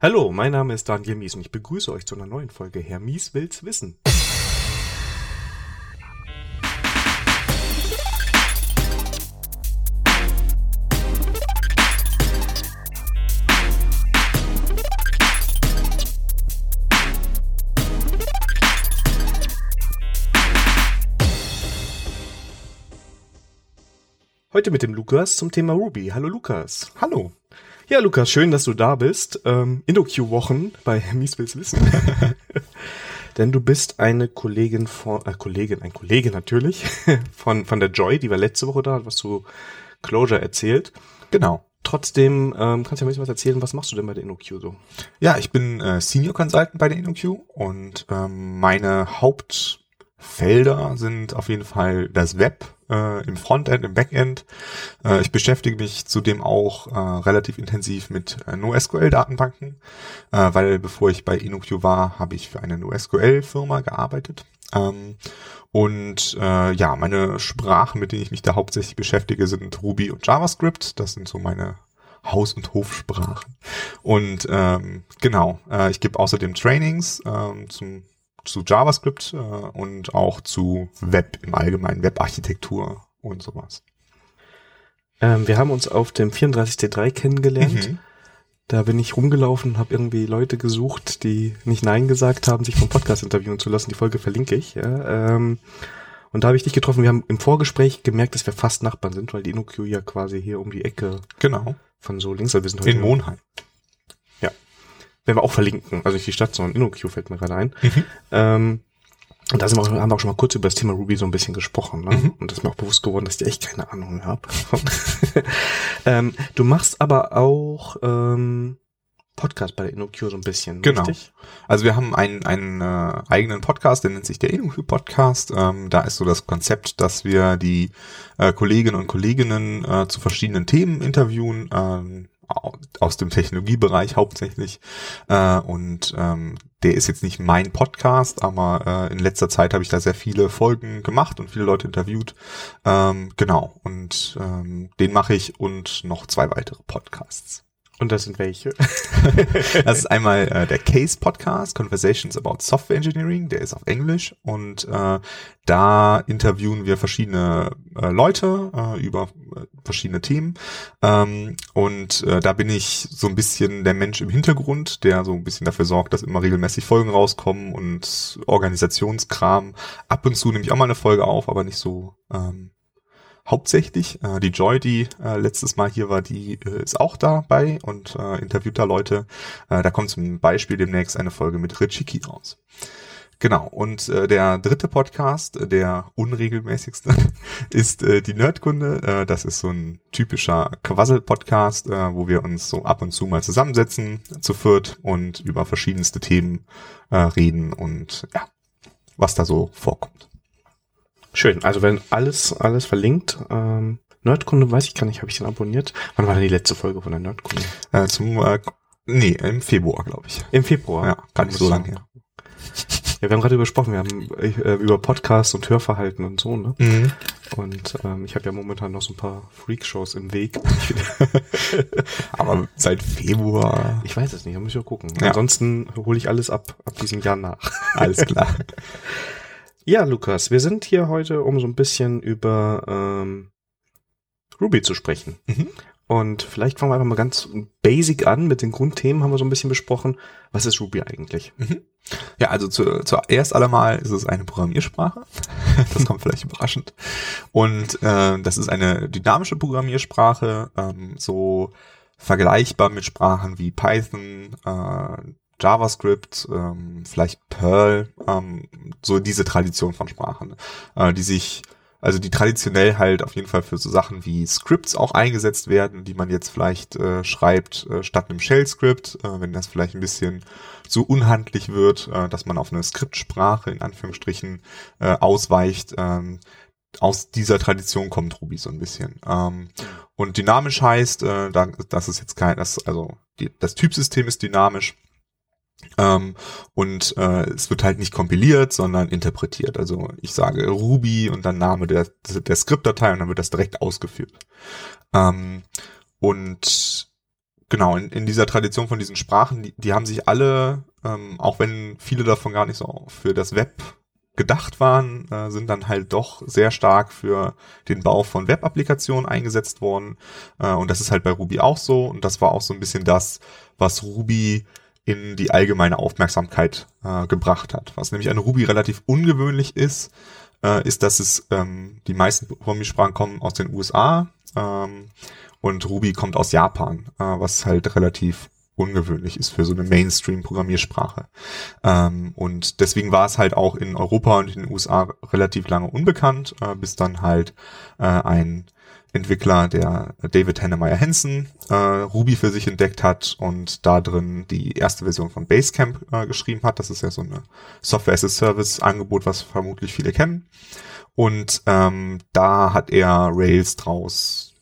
Hallo, mein Name ist Daniel Mies und ich begrüße euch zu einer neuen Folge Herr Mies will's wissen. Heute mit dem Lukas zum Thema Ruby. Hallo Lukas. Hallo. Ja, Lukas, schön, dass du da bist. Ähm, InnoQ-Wochen bei Mies will's wissen. Denn du bist eine Kollegin von, äh, Kollegin, ein Kollege natürlich, von, von der Joy, die war letzte Woche da, was zu Closure erzählt. Genau. Trotzdem ähm, kannst du ja ein bisschen was erzählen. Was machst du denn bei der InnoQ so? Ja, ich bin äh, Senior Consultant bei der InnoQ und ähm, meine Hauptfelder sind auf jeden Fall das Web, äh, im Frontend, im Backend. Äh, ich beschäftige mich zudem auch äh, relativ intensiv mit äh, NoSQL-Datenbanken, äh, weil bevor ich bei InnoQ war, habe ich für eine NoSQL-Firma gearbeitet. Ähm, und äh, ja, meine Sprachen, mit denen ich mich da hauptsächlich beschäftige, sind Ruby und JavaScript. Das sind so meine Haus- und Hofsprachen. Und ähm, genau, äh, ich gebe außerdem Trainings ähm, zum zu JavaScript äh, und auch zu Web im Allgemeinen, Webarchitektur und sowas. Ähm, wir haben uns auf dem 34T3 kennengelernt. Mhm. Da bin ich rumgelaufen und habe irgendwie Leute gesucht, die nicht Nein gesagt haben, sich vom Podcast interviewen zu lassen. Die Folge verlinke ich. Ja. Ähm, und da habe ich dich getroffen. Wir haben im Vorgespräch gemerkt, dass wir fast Nachbarn sind, weil die InnoQ ja quasi hier um die Ecke Genau. von so links, wir sind heute In Monheim. Werden wir auch verlinken. Also nicht die Stadt, sondern InnoQ fällt mir gerade ein. Mhm. Ähm, und da sind wir auch, haben wir auch schon mal kurz über das Thema Ruby so ein bisschen gesprochen. Ne? Mhm. Und das ist mir auch bewusst geworden, dass ich echt keine Ahnung habe. ähm, du machst aber auch ähm, Podcast bei der InnoQ so ein bisschen, Genau. richtig? Also wir haben einen, einen äh, eigenen Podcast, der nennt sich der InnoQ Podcast. Ähm, da ist so das Konzept, dass wir die äh, Kolleginnen und Kolleginnen äh, zu verschiedenen Themen interviewen, ähm, aus dem Technologiebereich hauptsächlich. Äh, und ähm, der ist jetzt nicht mein Podcast, aber äh, in letzter Zeit habe ich da sehr viele Folgen gemacht und viele Leute interviewt. Ähm, genau. Und ähm, den mache ich und noch zwei weitere Podcasts. Und das sind welche? Das ist einmal äh, der Case Podcast, Conversations about Software Engineering, der ist auf Englisch und äh, da interviewen wir verschiedene äh, Leute äh, über äh, verschiedene Themen ähm, und äh, da bin ich so ein bisschen der Mensch im Hintergrund, der so ein bisschen dafür sorgt, dass immer regelmäßig Folgen rauskommen und Organisationskram. Ab und zu nehme ich auch mal eine Folge auf, aber nicht so ähm, hauptsächlich. Äh, die Joy, die äh, letztes Mal hier war, die äh, ist auch dabei und äh, interviewt da Leute. Äh, da kommt zum Beispiel demnächst eine Folge mit Richiki raus. Genau, und äh, der dritte Podcast, der unregelmäßigste, ist äh, die Nerdkunde. Äh, das ist so ein typischer Quassel-Podcast, äh, wo wir uns so ab und zu mal zusammensetzen, zu viert und über verschiedenste Themen äh, reden und ja, was da so vorkommt. Schön. Also wenn alles, alles verlinkt. Ähm, Nerdkunde weiß ich gar nicht, habe ich den abonniert? Wann war denn die letzte Folge von der Nerdkunde? Äh, zum, äh, nee, im Februar, glaube ich. Im Februar. Ja, gar nicht so lange her. Ja, wir haben gerade gesprochen, wir haben äh, über Podcasts und Hörverhalten und so, ne? Mhm. Und ähm, ich habe ja momentan noch so ein paar Freakshows im Weg. Aber seit Februar, Ich weiß es nicht, da muss ich auch gucken. Ja. Ansonsten hole ich alles ab, ab diesem Jahr nach. alles klar. Ja, Lukas, wir sind hier heute, um so ein bisschen über ähm, Ruby zu sprechen. Mhm. Und vielleicht fangen wir einfach mal ganz basic an. Mit den Grundthemen haben wir so ein bisschen besprochen. Was ist Ruby eigentlich? Mhm. Ja, also zu, zuerst allemal ist es eine Programmiersprache. Das kommt vielleicht überraschend. Und äh, das ist eine dynamische Programmiersprache, ähm, so vergleichbar mit Sprachen wie Python, äh, JavaScript, ähm, vielleicht Perl, ähm, so diese Tradition von Sprachen, äh, die sich also die traditionell halt auf jeden Fall für so Sachen wie Scripts auch eingesetzt werden, die man jetzt vielleicht äh, schreibt äh, statt einem Shell-Script, äh, wenn das vielleicht ein bisschen zu unhandlich wird, äh, dass man auf eine Skriptsprache in Anführungsstrichen äh, ausweicht. Ähm, aus dieser Tradition kommt Ruby so ein bisschen. Ähm, und dynamisch heißt, äh, da, das ist jetzt kein, das, also das Typsystem ist dynamisch. Ähm, und äh, es wird halt nicht kompiliert, sondern interpretiert. Also ich sage Ruby und dann Name der, der Skriptdatei und dann wird das direkt ausgeführt. Ähm, und genau, in, in dieser Tradition von diesen Sprachen, die, die haben sich alle, ähm, auch wenn viele davon gar nicht so für das Web gedacht waren, äh, sind dann halt doch sehr stark für den Bau von Web-Applikationen eingesetzt worden. Äh, und das ist halt bei Ruby auch so. Und das war auch so ein bisschen das, was Ruby in die allgemeine Aufmerksamkeit äh, gebracht hat. Was nämlich an Ruby relativ ungewöhnlich ist, äh, ist, dass es ähm, die meisten Programmiersprachen kommen aus den USA ähm, und Ruby kommt aus Japan, äh, was halt relativ ungewöhnlich ist für so eine Mainstream-Programmiersprache. Ähm, und deswegen war es halt auch in Europa und in den USA relativ lange unbekannt, äh, bis dann halt äh, ein Entwickler, der David Hannemeyer Hansen, äh, Ruby für sich entdeckt hat und da drin die erste Version von Basecamp äh, geschrieben hat. Das ist ja so eine Software-as-a-Service-Angebot, was vermutlich viele kennen. Und ähm, da hat er Rails draus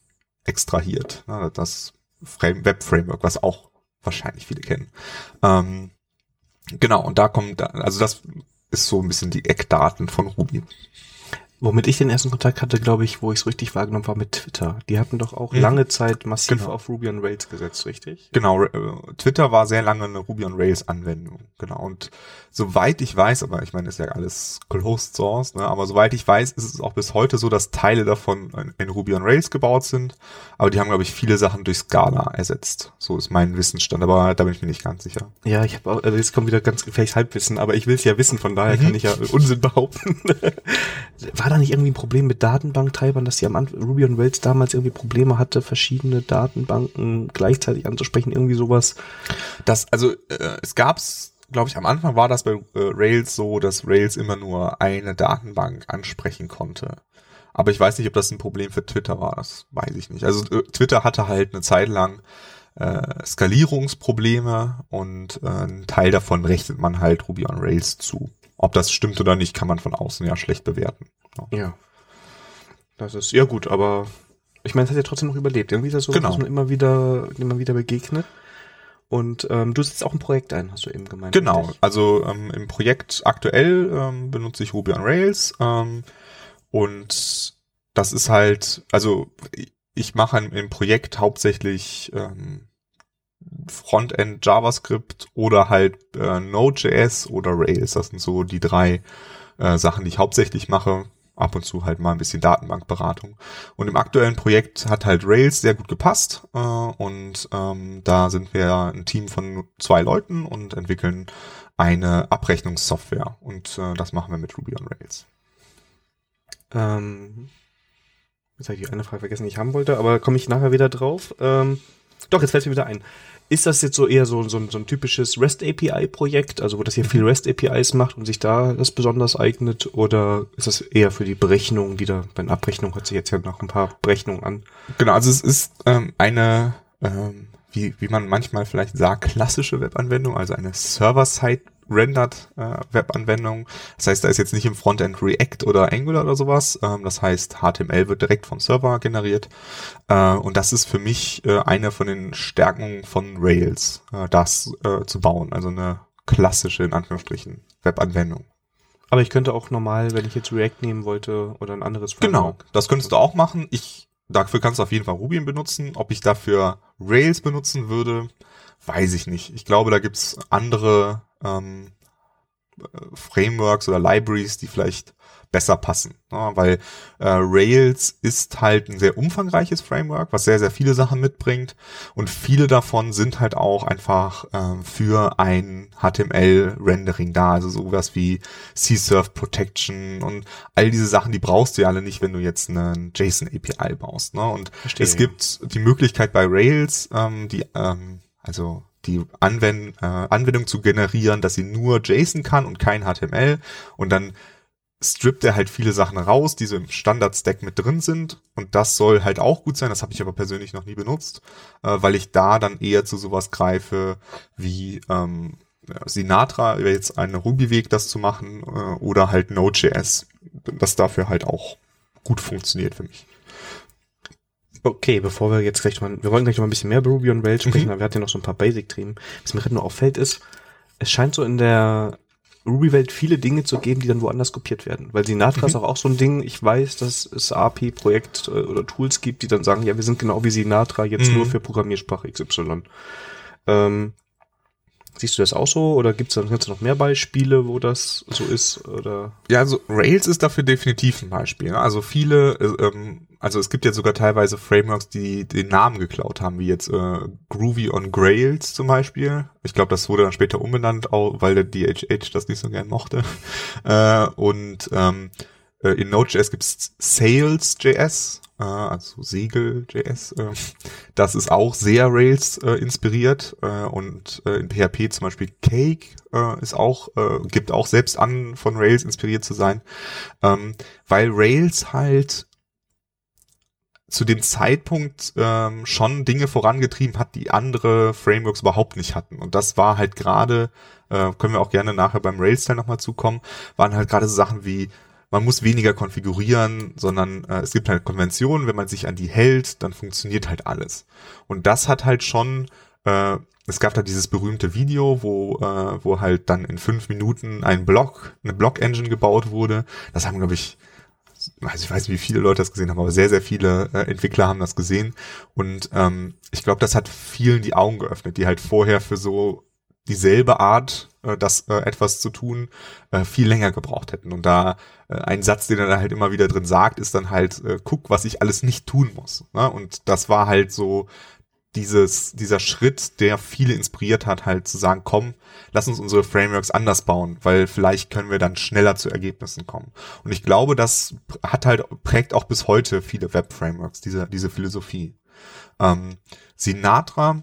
extrahiert. Ne, das Web-Framework, was auch wahrscheinlich viele kennen. Ähm, genau, und da kommt, also das ist so ein bisschen die Eckdaten von Ruby. Womit ich den ersten Kontakt hatte, glaube ich, wo ich es richtig wahrgenommen war mit Twitter. Die hatten doch auch mhm. lange Zeit massiv genau. auf Ruby on Rails gesetzt, richtig? Genau, äh, Twitter war sehr lange eine Ruby on Rails Anwendung. Genau. Und soweit ich weiß, aber ich meine, ist ja alles Closed Source, ne? aber soweit ich weiß, ist es auch bis heute so, dass Teile davon in Ruby on Rails gebaut sind. Aber die haben, glaube ich, viele Sachen durch Scala ersetzt. So ist mein Wissensstand, aber da bin ich mir nicht ganz sicher. Ja, ich habe also jetzt kommt wieder ganz gefährliches Halbwissen, aber ich will es ja wissen, von daher mhm. kann ich ja Unsinn behaupten. war da nicht irgendwie ein Problem mit Datenbanktreibern, dass die am Anfang Ruby on Rails damals irgendwie Probleme hatte, verschiedene Datenbanken gleichzeitig anzusprechen, irgendwie sowas? Das, also äh, es gab's glaube ich, am Anfang war das bei äh, Rails so, dass Rails immer nur eine Datenbank ansprechen konnte. Aber ich weiß nicht, ob das ein Problem für Twitter war. Das weiß ich nicht. Also äh, Twitter hatte halt eine Zeit lang äh, Skalierungsprobleme und äh, ein Teil davon rechnet man halt Ruby on Rails zu. Ob das stimmt oder nicht, kann man von außen ja schlecht bewerten. Ja. Das ist ja gut, aber ich meine, es hat ja trotzdem noch überlebt. Irgendwie ist das so, genau. dass man immer wieder, immer wieder begegnet. Und ähm, du setzt auch ein Projekt ein, hast du eben gemeint. Genau, richtig? also ähm, im Projekt aktuell ähm, benutze ich Ruby on Rails ähm, und das ist halt, also ich mache im Projekt hauptsächlich ähm, Frontend JavaScript oder halt äh, Node.js oder Rails. Das sind so die drei äh, Sachen, die ich hauptsächlich mache. Ab und zu halt mal ein bisschen Datenbankberatung. Und im aktuellen Projekt hat halt Rails sehr gut gepasst. Äh, und ähm, da sind wir ein Team von zwei Leuten und entwickeln eine Abrechnungssoftware. Und äh, das machen wir mit Ruby on Rails. Ähm, jetzt habe ich die eine Frage vergessen, die ich haben wollte, aber komme ich nachher wieder drauf. Ähm, doch, jetzt fällt mir wieder ein. Ist das jetzt so eher so, so, so ein typisches REST API Projekt, also wo das hier viel mhm. REST APIs macht und sich da das besonders eignet, oder ist das eher für die Berechnung wieder? Bei einer Abrechnung hört sich jetzt ja noch ein paar Berechnungen an. Genau, also es ist ähm, eine, ähm, wie, wie man manchmal vielleicht sagt, klassische Webanwendung, also eine Server-Side rendered äh, Webanwendung. Das heißt, da ist jetzt nicht im Frontend React oder Angular oder sowas. Ähm, das heißt, HTML wird direkt vom Server generiert. Äh, und das ist für mich äh, eine von den Stärken von Rails, äh, das äh, zu bauen. Also eine klassische, in Anführungsstrichen, Webanwendung. Aber ich könnte auch normal, wenn ich jetzt React nehmen wollte oder ein anderes genau, Framework. Genau, das könntest du auch machen. Ich, dafür kannst du auf jeden Fall Ruby benutzen. Ob ich dafür Rails benutzen würde, weiß ich nicht. Ich glaube, da gibt's andere ähm, Frameworks oder Libraries, die vielleicht besser passen. Ne? weil äh, Rails ist halt ein sehr umfangreiches Framework, was sehr, sehr viele Sachen mitbringt. Und viele davon sind halt auch einfach äh, für ein HTML-Rendering da. Also sowas wie C-Surf Protection und all diese Sachen, die brauchst du ja alle nicht, wenn du jetzt einen JSON-API baust. Ne? Und Verstehe, es gibt die Möglichkeit bei Rails, ähm, die ähm, also die Anwend äh, Anwendung zu generieren, dass sie nur JSON kann und kein HTML und dann strippt er halt viele Sachen raus, die so im Standard-Stack mit drin sind. Und das soll halt auch gut sein, das habe ich aber persönlich noch nie benutzt, äh, weil ich da dann eher zu sowas greife wie ähm, Sinatra, jetzt ein Ruby-Weg, das zu machen äh, oder halt Node.js, das dafür halt auch gut funktioniert für mich. Okay, bevor wir jetzt gleich mal, wir wollen gleich noch mal ein bisschen mehr über Ruby on Rails sprechen, mhm. aber wir hatten ja noch so ein paar Basic-Themen. Was mir gerade nur auffällt ist, es scheint so in der Ruby-Welt viele Dinge zu geben, die dann woanders kopiert werden. Weil Sinatra mhm. ist auch, auch so ein Ding, ich weiß, dass es API-Projekt äh, oder Tools gibt, die dann sagen, ja, wir sind genau wie Sinatra, jetzt mhm. nur für Programmiersprache XY. Ähm, Siehst du das auch so oder gibt es dann noch mehr Beispiele, wo das so ist? Oder? Ja, also Rails ist dafür definitiv ein Beispiel. Ne? Also viele, äh, ähm, also es gibt ja sogar teilweise Frameworks, die den Namen geklaut haben, wie jetzt äh, Groovy on Grails zum Beispiel. Ich glaube, das wurde dann später umbenannt, auch, weil der DHH das nicht so gern mochte. Äh, und ähm, äh, in Node.js gibt's Sales.js, äh, also Segel.js. Äh, das ist auch sehr Rails äh, inspiriert äh, und äh, in PHP zum Beispiel Cake äh, ist auch, äh, gibt auch selbst an, von Rails inspiriert zu sein, ähm, weil Rails halt zu dem Zeitpunkt ähm, schon Dinge vorangetrieben hat, die andere Frameworks überhaupt nicht hatten. Und das war halt gerade, äh, können wir auch gerne nachher beim Rails-Teil nochmal zukommen, waren halt gerade so Sachen wie man muss weniger konfigurieren, sondern äh, es gibt halt Konventionen, wenn man sich an die hält, dann funktioniert halt alles. Und das hat halt schon, äh, es gab da dieses berühmte Video, wo, äh, wo halt dann in fünf Minuten ein Block, eine Block-Engine gebaut wurde. Das haben, glaube ich, also ich weiß nicht, wie viele Leute das gesehen haben, aber sehr, sehr viele äh, Entwickler haben das gesehen. Und ähm, ich glaube, das hat vielen die Augen geöffnet, die halt vorher für so dieselbe Art, äh, das äh, etwas zu tun, äh, viel länger gebraucht hätten. Und da äh, ein Satz, den er da halt immer wieder drin sagt, ist dann halt, äh, guck, was ich alles nicht tun muss. Ne? Und das war halt so dieses, dieser Schritt, der viele inspiriert hat, halt zu sagen, komm, lass uns unsere Frameworks anders bauen, weil vielleicht können wir dann schneller zu Ergebnissen kommen. Und ich glaube, das hat halt, prägt auch bis heute viele Web-Frameworks, diese, diese Philosophie. Ähm, Sinatra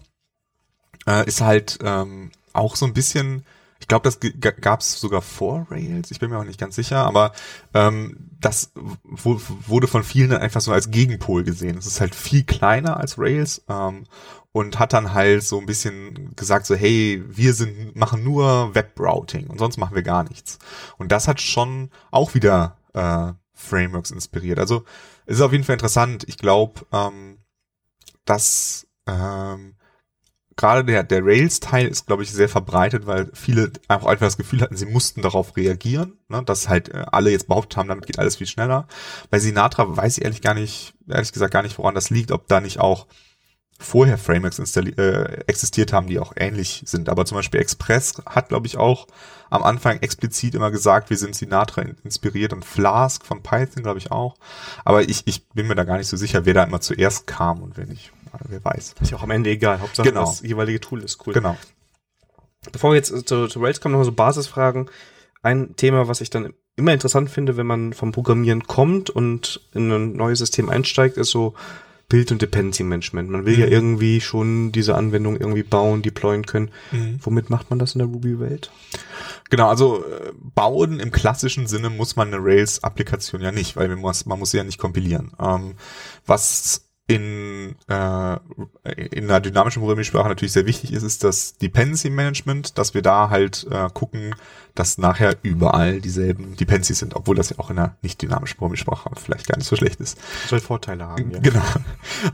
äh, ist halt ähm, auch so ein bisschen, ich glaube, das gab es sogar vor Rails, ich bin mir auch nicht ganz sicher, aber ähm, das wurde von vielen dann einfach so als Gegenpol gesehen. Es ist halt viel kleiner als Rails ähm, und hat dann halt so ein bisschen gesagt so, hey, wir sind machen nur Web-Routing und sonst machen wir gar nichts. Und das hat schon auch wieder äh, Frameworks inspiriert. Also es ist auf jeden Fall interessant. Ich glaube, ähm, dass ähm, gerade der, der Rails-Teil ist, glaube ich, sehr verbreitet, weil viele auch einfach das Gefühl hatten, sie mussten darauf reagieren, ne, dass halt äh, alle jetzt behauptet haben, damit geht alles viel schneller. Bei Sinatra weiß ich ehrlich gar nicht, ehrlich gesagt gar nicht, woran das liegt, ob da nicht auch vorher Frameworks äh, existiert haben, die auch ähnlich sind. Aber zum Beispiel Express hat, glaube ich, auch am Anfang explizit immer gesagt, wir sind Sinatra inspiriert und Flask von Python, glaube ich, auch. Aber ich, ich bin mir da gar nicht so sicher, wer da immer zuerst kam und wer nicht wer weiß. Ist ja auch am Ende egal. Hauptsache genau. das jeweilige Tool ist cool. Genau. Bevor wir jetzt zu, zu Rails kommen, noch so Basisfragen. Ein Thema, was ich dann immer interessant finde, wenn man vom Programmieren kommt und in ein neues System einsteigt, ist so Build- und Dependency Management. Man will mhm. ja irgendwie schon diese Anwendung irgendwie bauen, deployen können. Mhm. Womit macht man das in der Ruby-Welt? Genau, also äh, bauen im klassischen Sinne muss man eine Rails-Applikation ja nicht, weil man muss, man muss sie ja nicht kompilieren. Ähm, was in, äh, in einer dynamischen Programmiersprache natürlich sehr wichtig ist, ist das Dependency Management, dass wir da halt äh, gucken, dass nachher überall dieselben Dependencies sind, obwohl das ja auch in einer nicht dynamischen Programmiersprache vielleicht gar nicht so schlecht ist. soll Vorteile haben, ja. Genau.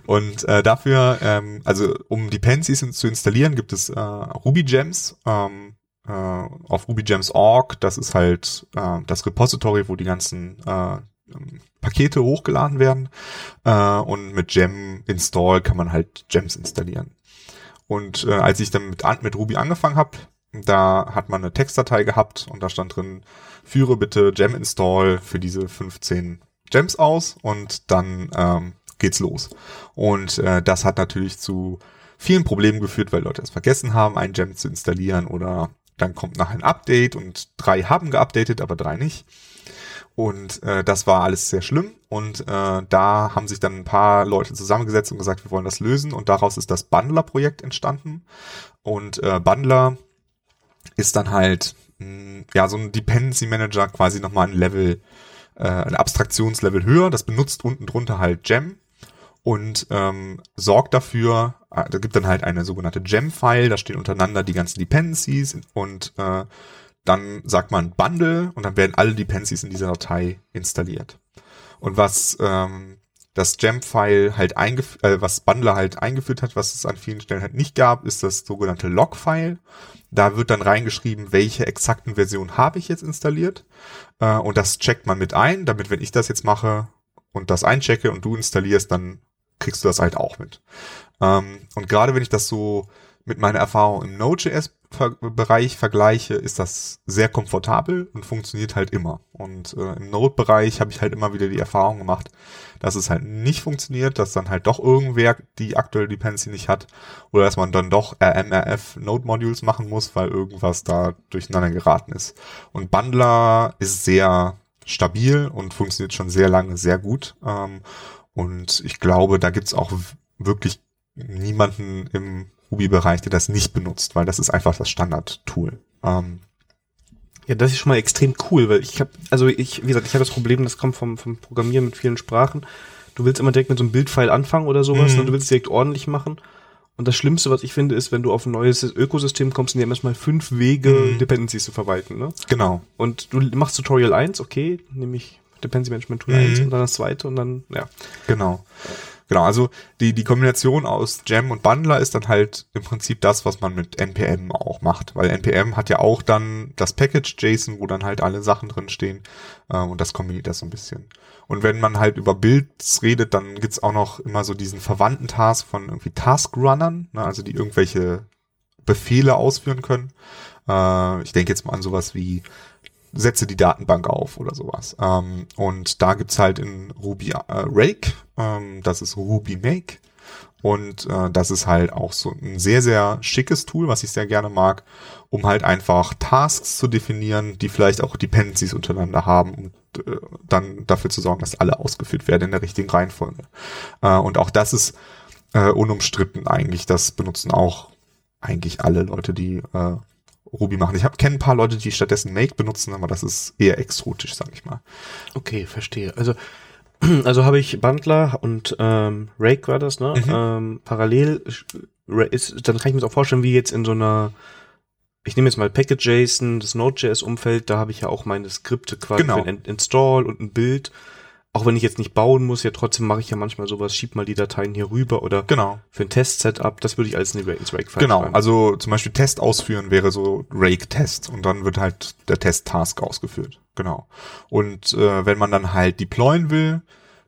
Und äh, dafür, ähm, also um Dependencies zu installieren, gibt es äh, Ruby Gems. Ähm, äh, auf rubygems.org, das ist halt äh, das Repository, wo die ganzen äh, Pakete hochgeladen werden äh, und mit Gem Install kann man halt Gems installieren. Und äh, als ich dann mit, mit Ruby angefangen habe, da hat man eine Textdatei gehabt und da stand drin, führe bitte Gem Install für diese 15 Gems aus und dann ähm, geht's los. Und äh, das hat natürlich zu vielen Problemen geführt, weil Leute es vergessen haben, ein Gem zu installieren oder dann kommt nachher ein Update und drei haben geupdatet, aber drei nicht. Und äh, das war alles sehr schlimm. Und äh, da haben sich dann ein paar Leute zusammengesetzt und gesagt, wir wollen das lösen. Und daraus ist das Bundler-Projekt entstanden. Und äh, Bundler ist dann halt mh, hm, ja so ein Dependency Manager quasi nochmal ein Level, äh, ein Abstraktionslevel höher. Das benutzt unten drunter halt Gem und ähm, sorgt dafür, äh, da gibt dann halt eine sogenannte Gem-File, da stehen untereinander die ganzen Dependencies und äh, dann sagt man Bundle und dann werden alle Dependencies in dieser Datei installiert. Und was ähm, das Gem-File halt eingeführt, äh, was Bundler halt eingeführt hat, was es an vielen Stellen halt nicht gab, ist das sogenannte Log-File. Da wird dann reingeschrieben, welche exakten Version habe ich jetzt installiert. Äh, und das checkt man mit ein, damit wenn ich das jetzt mache und das einchecke und du installierst, dann kriegst du das halt auch mit. Ähm, und gerade wenn ich das so mit meiner Erfahrung im Node.js-Bereich vergleiche, ist das sehr komfortabel und funktioniert halt immer. Und äh, im Node-Bereich habe ich halt immer wieder die Erfahrung gemacht, dass es halt nicht funktioniert, dass dann halt doch irgendwer die aktuelle Dependency nicht hat oder dass man dann doch RMRF Node Modules machen muss, weil irgendwas da durcheinander geraten ist. Und Bundler ist sehr stabil und funktioniert schon sehr lange sehr gut. Ähm, und ich glaube, da gibt's auch wirklich niemanden im Ruby-Bereich, der das nicht benutzt, weil das ist einfach das Standard-Tool. Ähm, ja, das ist schon mal extrem cool, weil ich habe, also ich, wie gesagt, ich habe das Problem, das kommt vom, vom Programmieren mit vielen Sprachen. Du willst immer direkt mit so einem Bildfile anfangen oder sowas Mhm. und du willst direkt ordentlich machen. Und das Schlimmste, was ich finde, ist, wenn du auf ein neues Ökosystem kommst, in dem erstmal fünf Wege, Mhm. Dependencies zu verwalten. Ne? genau. Und du machst Tutorial 1, okay, nämlich Dependency Management Tool Mhm. 1 und dann das zweite und dann, ja. Genau. Genau, also die, die Kombination aus Gem und Bundler ist dann halt im Prinzip das, was man mit NPM auch macht. Weil NPM hat ja auch dann das Package JSON, wo dann halt alle Sachen drin stehen. Äh, und das kombiniert das so ein bisschen. Und wenn man halt über Builds redet, dann gibt's auch noch immer so diesen verwandten Task von irgendwie Task-Runnern, ne, also die irgendwelche Befehle ausführen können. Äh, ich denke jetzt mal an sowas wie setze die Datenbank auf oder sowas. Ähm, und da gibt's halt in Ruby äh, Rake, ähm, das ist Ruby Make. Und äh, das ist halt auch so ein sehr, sehr schickes Tool, was ich sehr gerne mag, um halt einfach Tasks zu definieren, die vielleicht auch Dependencies untereinander haben und äh, dann dafür zu sorgen, dass alle ausgeführt werden in der richtigen Reihenfolge. Äh, und auch das ist äh, unumstritten eigentlich. Das benutzen auch eigentlich alle Leute, die äh, Ruby machen. Ich habe kenne ein paar Leute, die stattdessen Make benutzen, aber das ist eher exotisch, sag ich mal. Okay, verstehe. Also, also habe ich Bundler und ähm, Rake war das, ne? Mhm. Ähm, parallel Ra- ist, dann kann ich mir das auch vorstellen, wie jetzt in so einer, ich nehme jetzt mal Package.json, das Node.js-Umfeld, da habe ich ja auch meine Skripte quasi Genau. für ein Install und ein Bild. Auch wenn ich jetzt nicht bauen muss, ja trotzdem mache ich ja manchmal sowas, schieb mal die Dateien hier rüber oder Genau. für ein Test-Setup, das würde ich alles in die ins Rake-File Genau, schreiben. also zum Beispiel Test ausführen wäre so Rake-Test und dann wird halt der Test-Task ausgeführt. Genau. Und äh, wenn man dann halt deployen will,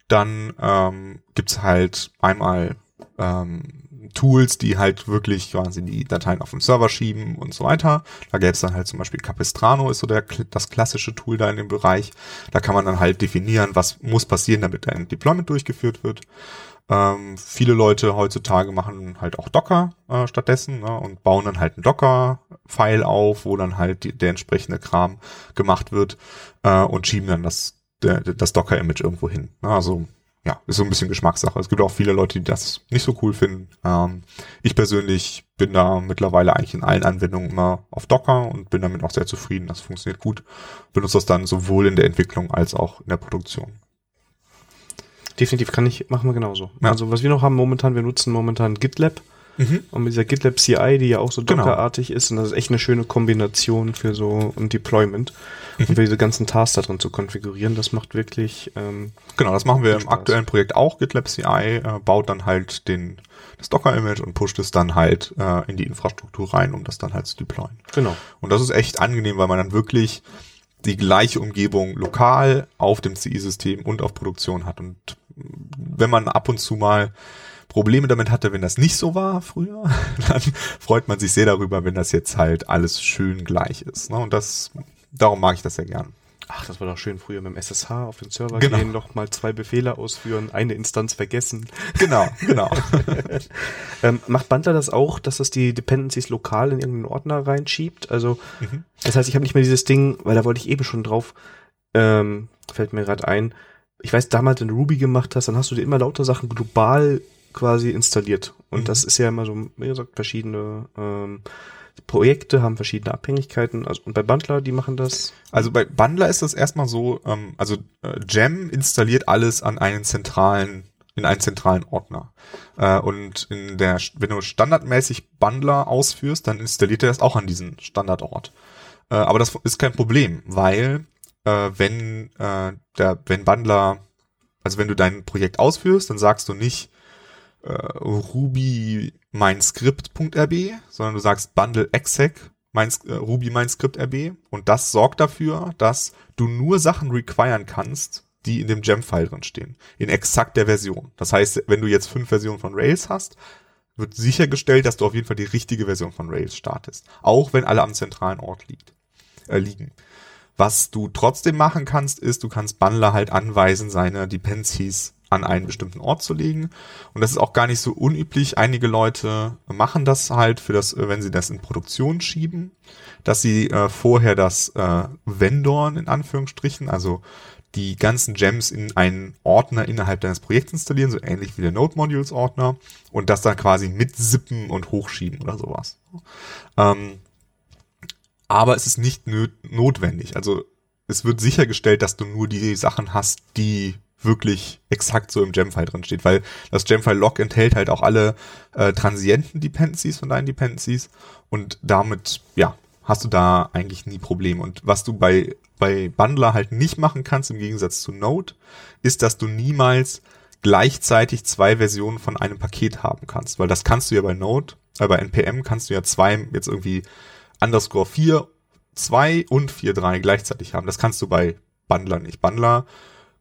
dann ähm, gibt's halt einmal ähm, Tools, die halt wirklich quasi die Dateien auf den Server schieben und so weiter. Da gäbe es dann halt zum Beispiel Capistrano ist so der, das klassische Tool da in dem Bereich. Da kann man dann halt definieren, was muss passieren, damit ein Deployment durchgeführt wird. Ähm, viele Leute heutzutage machen halt auch Docker äh, stattdessen ne, und bauen dann halt ein Docker-File auf, wo dann halt die, der entsprechende Kram gemacht wird äh, und schieben dann das, das Docker-Image irgendwo hin. Ne, also ja, ist so ein bisschen Geschmackssache. Es gibt auch viele Leute, die das nicht so cool finden. Ähm, ich persönlich bin da mittlerweile eigentlich in allen Anwendungen immer auf Docker und bin damit auch sehr zufrieden. Das funktioniert gut. Benutze das dann sowohl in der Entwicklung als auch in der Produktion. Definitiv kann ich, machen wir genauso. Ja. Also was wir noch haben momentan, wir nutzen momentan GitLab. Und mit dieser GitLab CI, die ja auch so Genau. Docker-artig ist, und das ist echt eine schöne Kombination für so ein Deployment. Mhm. Und für diese ganzen Tasks da drin zu konfigurieren, das macht wirklich, ähm, Genau, das machen wir im Spaß. aktuellen Projekt auch. GitLab CI äh, baut dann halt den, das Docker-Image und pusht es dann halt äh, in die Infrastruktur rein, um das dann halt zu deployen. genau. Und das ist echt angenehm, weil man dann wirklich die gleiche Umgebung lokal auf dem CI-System und auf Produktion hat. Und wenn man ab und zu mal Probleme damit hatte, wenn das nicht so war früher, dann freut man sich sehr darüber, wenn das jetzt halt alles schön gleich ist. Ne? Und das, darum mag ich das sehr gern. Ach, das war doch schön früher mit dem SSH auf den Server Genau. gehen, noch mal zwei Befehle ausführen, eine Instanz vergessen. Genau, genau. Ähm, macht Bundler das auch, dass das die Dependencies lokal in irgendeinen Ordner reinschiebt? Also, Mhm. das heißt, ich habe nicht mehr dieses Ding, weil da wollte ich eben schon drauf, ähm, fällt mir gerade ein. Ich weiß, damals, wenn du Ruby gemacht hast, dann hast du dir immer lauter Sachen global quasi installiert. Und Mhm. das ist ja immer so, wie gesagt, verschiedene ähm, Projekte haben verschiedene Abhängigkeiten. Also, und bei Bundler, die machen das. Also bei Bundler ist das erstmal so, ähm, also äh, Gem installiert alles an einen zentralen, in einen zentralen Ordner. Äh, und in der, wenn du standardmäßig Bundler ausführst, dann installiert er das auch an diesen Standardort. Äh, aber das ist kein Problem, weil äh, wenn äh, der, wenn Bundler also wenn du dein Projekt ausführst, dann sagst du nicht äh, Ruby mein Script.rb, sondern du sagst Bundle exec mein, äh, Ruby mein Script RB und das sorgt dafür, dass du nur Sachen requiren kannst, die in dem Gem-File drin stehen. In exakt der Version. Das heißt, wenn du jetzt fünf Versionen von Rails hast, wird sichergestellt, dass du auf jeden Fall die richtige Version von Rails startest. Auch wenn alle am zentralen Ort liegt, äh, liegen. Was du trotzdem machen kannst, ist, du kannst Bundler halt anweisen, seine Dependencies an einen bestimmten Ort zu legen. Und das ist auch gar nicht so unüblich. Einige Leute machen das halt für das, wenn sie das in Produktion schieben, dass sie äh, vorher das äh, Vendoren in Anführungsstrichen, also die ganzen Gems in einen Ordner innerhalb deines Projekts installieren, so ähnlich wie der Node Modules Ordner und das dann quasi mit zippen und hochschieben oder sowas. Ähm, aber es ist nicht notwendig. Also es wird sichergestellt, dass du nur die Sachen hast, die wirklich exakt so im Gemfile drin steht, weil das Gemfile Log enthält halt auch alle äh, transienten Dependencies von deinen Dependencies und damit, ja, hast du da eigentlich nie Probleme. Und was du bei, bei Bundler halt nicht machen kannst, im Gegensatz zu Node, ist, dass du niemals gleichzeitig zwei Versionen von einem Paket haben kannst, weil das kannst du ja bei Node, äh, bei NPM kannst du ja zwei, jetzt irgendwie underscore 4, 2 und 4, 3 gleichzeitig haben. Das kannst du bei Bundler nicht. Bundler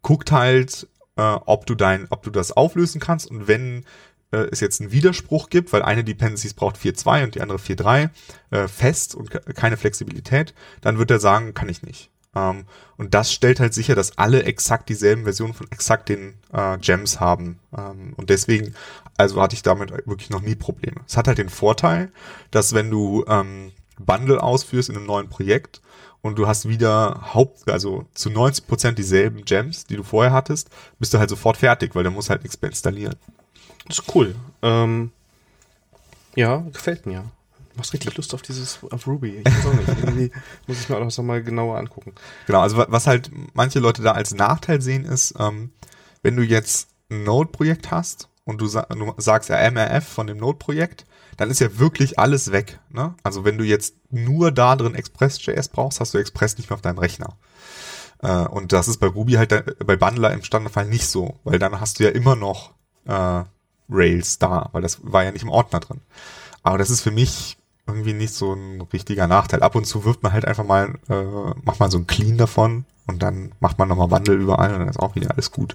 guckt halt, äh, ob du dein, ob du das auflösen kannst und wenn äh, es jetzt einen Widerspruch gibt, weil eine Dependencies braucht 4.2 und die andere 4.3 äh, fest und keine Flexibilität, dann wird er sagen, kann ich nicht. Ähm, und das stellt halt sicher, dass alle exakt dieselben Versionen von exakt den äh, Gems haben. Ähm, und deswegen, also hatte ich damit wirklich noch nie Probleme. Es hat halt den Vorteil, dass wenn du ähm, Bundle ausführst in einem neuen Projekt und du hast wieder Haupt, also zu 90 Prozent dieselben Gems, die du vorher hattest, bist du halt sofort fertig, weil du musst halt nichts mehr installieren. Das ist cool. Ähm, ja, gefällt mir. Du machst richtig Lust auf dieses, auf Ruby. Ich weiß auch nicht. Irgendwie muss ich mir auch noch mal genauer angucken. Genau, also was halt manche Leute da als Nachteil sehen ist, ähm, wenn du jetzt ein Node-Projekt hast und du, sa du sagst ja MRF von dem Node-Projekt, dann ist ja wirklich alles weg. Ne? Also wenn du jetzt nur da drin Express.js brauchst, hast du Express nicht mehr auf deinem Rechner. Äh, und das ist bei Ruby halt äh, bei Bundler im Standardfall nicht so, weil dann hast du ja immer noch äh, Rails da, weil das war ja nicht im Ordner drin. Aber das ist für mich irgendwie nicht so ein richtiger Nachteil. Ab und zu wirft man halt einfach mal, äh, macht man so ein Clean davon und dann macht man nochmal Wandel überall und dann ist auch wieder alles gut.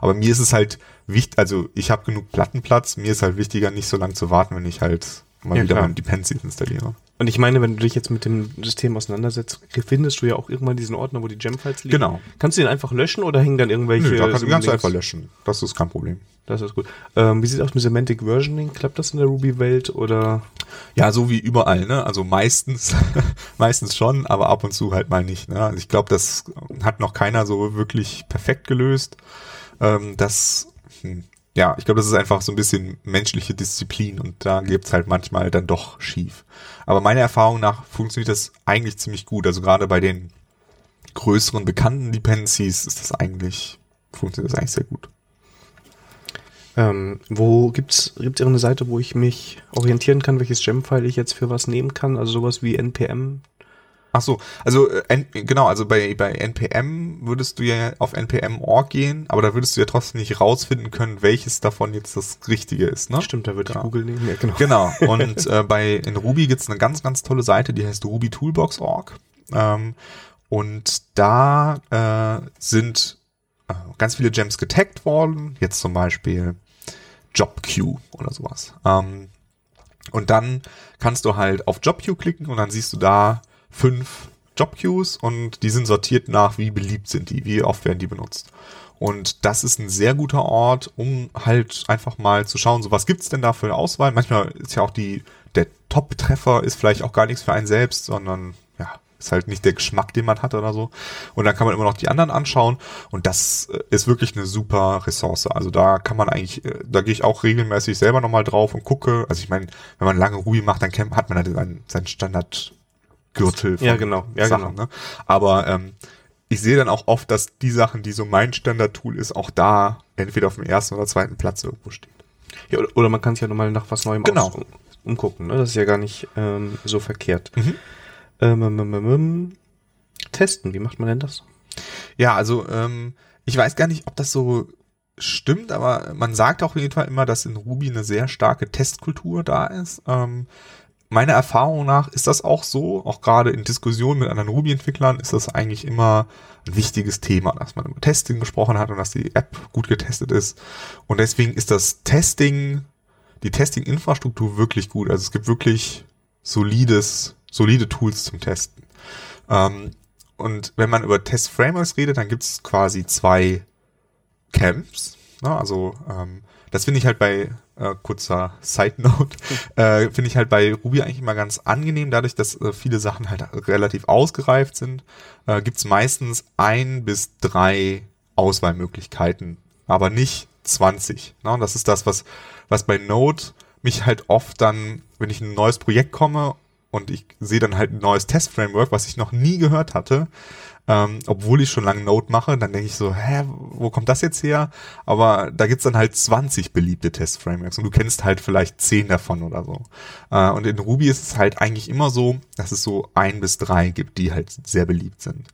Aber mir ist es halt wichtig, also ich habe genug Plattenplatz, mir ist halt wichtiger, nicht so lange zu warten, wenn ich halt mal ja, wieder klar. mein Dependencies installiere. Und ich meine, wenn du dich jetzt mit dem System auseinandersetzt, findest du ja auch irgendwann diesen Ordner, wo die Gem-Files liegen. Genau. Kannst du den einfach löschen oder hängen dann irgendwelche... Nö, da kannst du ganz einfach löschen. Das ist kein Problem. Das ist gut. Ähm, wie sieht es aus mit Semantic Versioning? Klappt das in der Ruby-Welt oder? Ja, so wie überall, ne? Also meistens, meistens schon, aber ab und zu halt mal nicht. Ne? Also ich glaube, das hat noch keiner so wirklich perfekt gelöst. Ähm, das, hm, ja, ich glaube, das ist einfach so ein bisschen menschliche Disziplin und da gibt's halt manchmal dann doch schief. Aber meiner Erfahrung nach funktioniert das eigentlich ziemlich gut. Also gerade bei den größeren bekannten Dependencies ist das eigentlich, funktioniert das eigentlich sehr gut. Ähm, wo gibt's gibt's irgendeine Seite, wo ich mich orientieren kann, welches Gem-File ich jetzt für was nehmen kann? Also sowas wie NPM? Ach so, also äh, genau, also bei bei NPM würdest du ja auf npm.org gehen, aber da würdest du ja trotzdem nicht rausfinden können, welches davon jetzt das Richtige ist, ne? Stimmt, da würde genau. ich Google nehmen, ja, genau. Genau. Und äh, bei in Ruby gibt's eine ganz ganz tolle Seite, die heißt rubytoolbox.org. Ähm, und da äh, sind äh, ganz viele Gems getaggt worden. Jetzt zum Beispiel Job Queue oder sowas. Ähm, und dann kannst du halt auf Job Queue klicken und dann siehst du da fünf Job Queues und die sind sortiert nach, wie beliebt sind die, wie oft werden die benutzt. Und das ist ein sehr guter Ort, um halt einfach mal zu schauen, so was gibt's denn da für eine Auswahl. Manchmal ist ja auch die, der Top-Treffer ist vielleicht auch gar nichts für einen selbst, sondern ja, ist halt nicht der Geschmack, den man hat oder so. Und dann kann man immer noch die anderen anschauen. Und das äh, ist wirklich eine super Ressource. Also da kann man eigentlich, äh, da gehe ich auch regelmäßig selber nochmal drauf und gucke. Also ich meine, wenn man lange Ruby macht, dann hat man halt seinen, seinen Standardgürtel von ja, genau. Ja, Sachen. Genau. Ne? Aber ähm, ich sehe dann auch oft, dass die Sachen, die so mein Standard-Tool ist, auch da entweder auf dem ersten oder zweiten Platz irgendwo steht. Ja, oder, oder man kann sich ja nochmal nach was Neuem genau. umgucken. Ne? Das ist ja gar nicht ähm, so verkehrt. Mhm. Ähm, ähm, ähm, ähm, testen, wie macht man denn das? Ja, also ähm, ich weiß gar nicht, ob das so stimmt, aber man sagt auch auf jeden Fall immer, dass in Ruby eine sehr starke Testkultur da ist. Ähm, meiner Erfahrung nach ist das auch so, auch gerade in Diskussionen mit anderen Ruby-Entwicklern ist das eigentlich immer ein wichtiges Thema, dass man über Testing gesprochen hat und dass die App gut getestet ist. Und deswegen ist das Testing, die Testing-Infrastruktur wirklich gut. Also es gibt wirklich solides, solide Tools zum Testen. Ähm, und wenn man über Test-Frameworks redet, dann gibt es quasi zwei Camps. Ne? Also ähm, das finde ich halt bei äh, kurzer Side Note, äh, finde ich halt bei Ruby eigentlich immer ganz angenehm, dadurch, dass äh, viele Sachen halt relativ ausgereift sind, äh, gibt es meistens ein bis drei Auswahlmöglichkeiten, aber nicht 20. Ne? Und das ist das, was, was bei Node mich halt oft dann, wenn ich in ein neues Projekt komme und ich sehe dann halt ein neues Test-Framework, was ich noch nie gehört hatte, ähm, obwohl ich schon lange Node mache, dann denke ich so, hä, wo kommt das jetzt her? Aber da gibt's dann halt 20 beliebte Test-Frameworks und du kennst halt vielleicht 10 davon oder so. Äh, und in Ruby ist es halt eigentlich immer so, dass es so ein bis drei gibt, die halt sehr beliebt sind.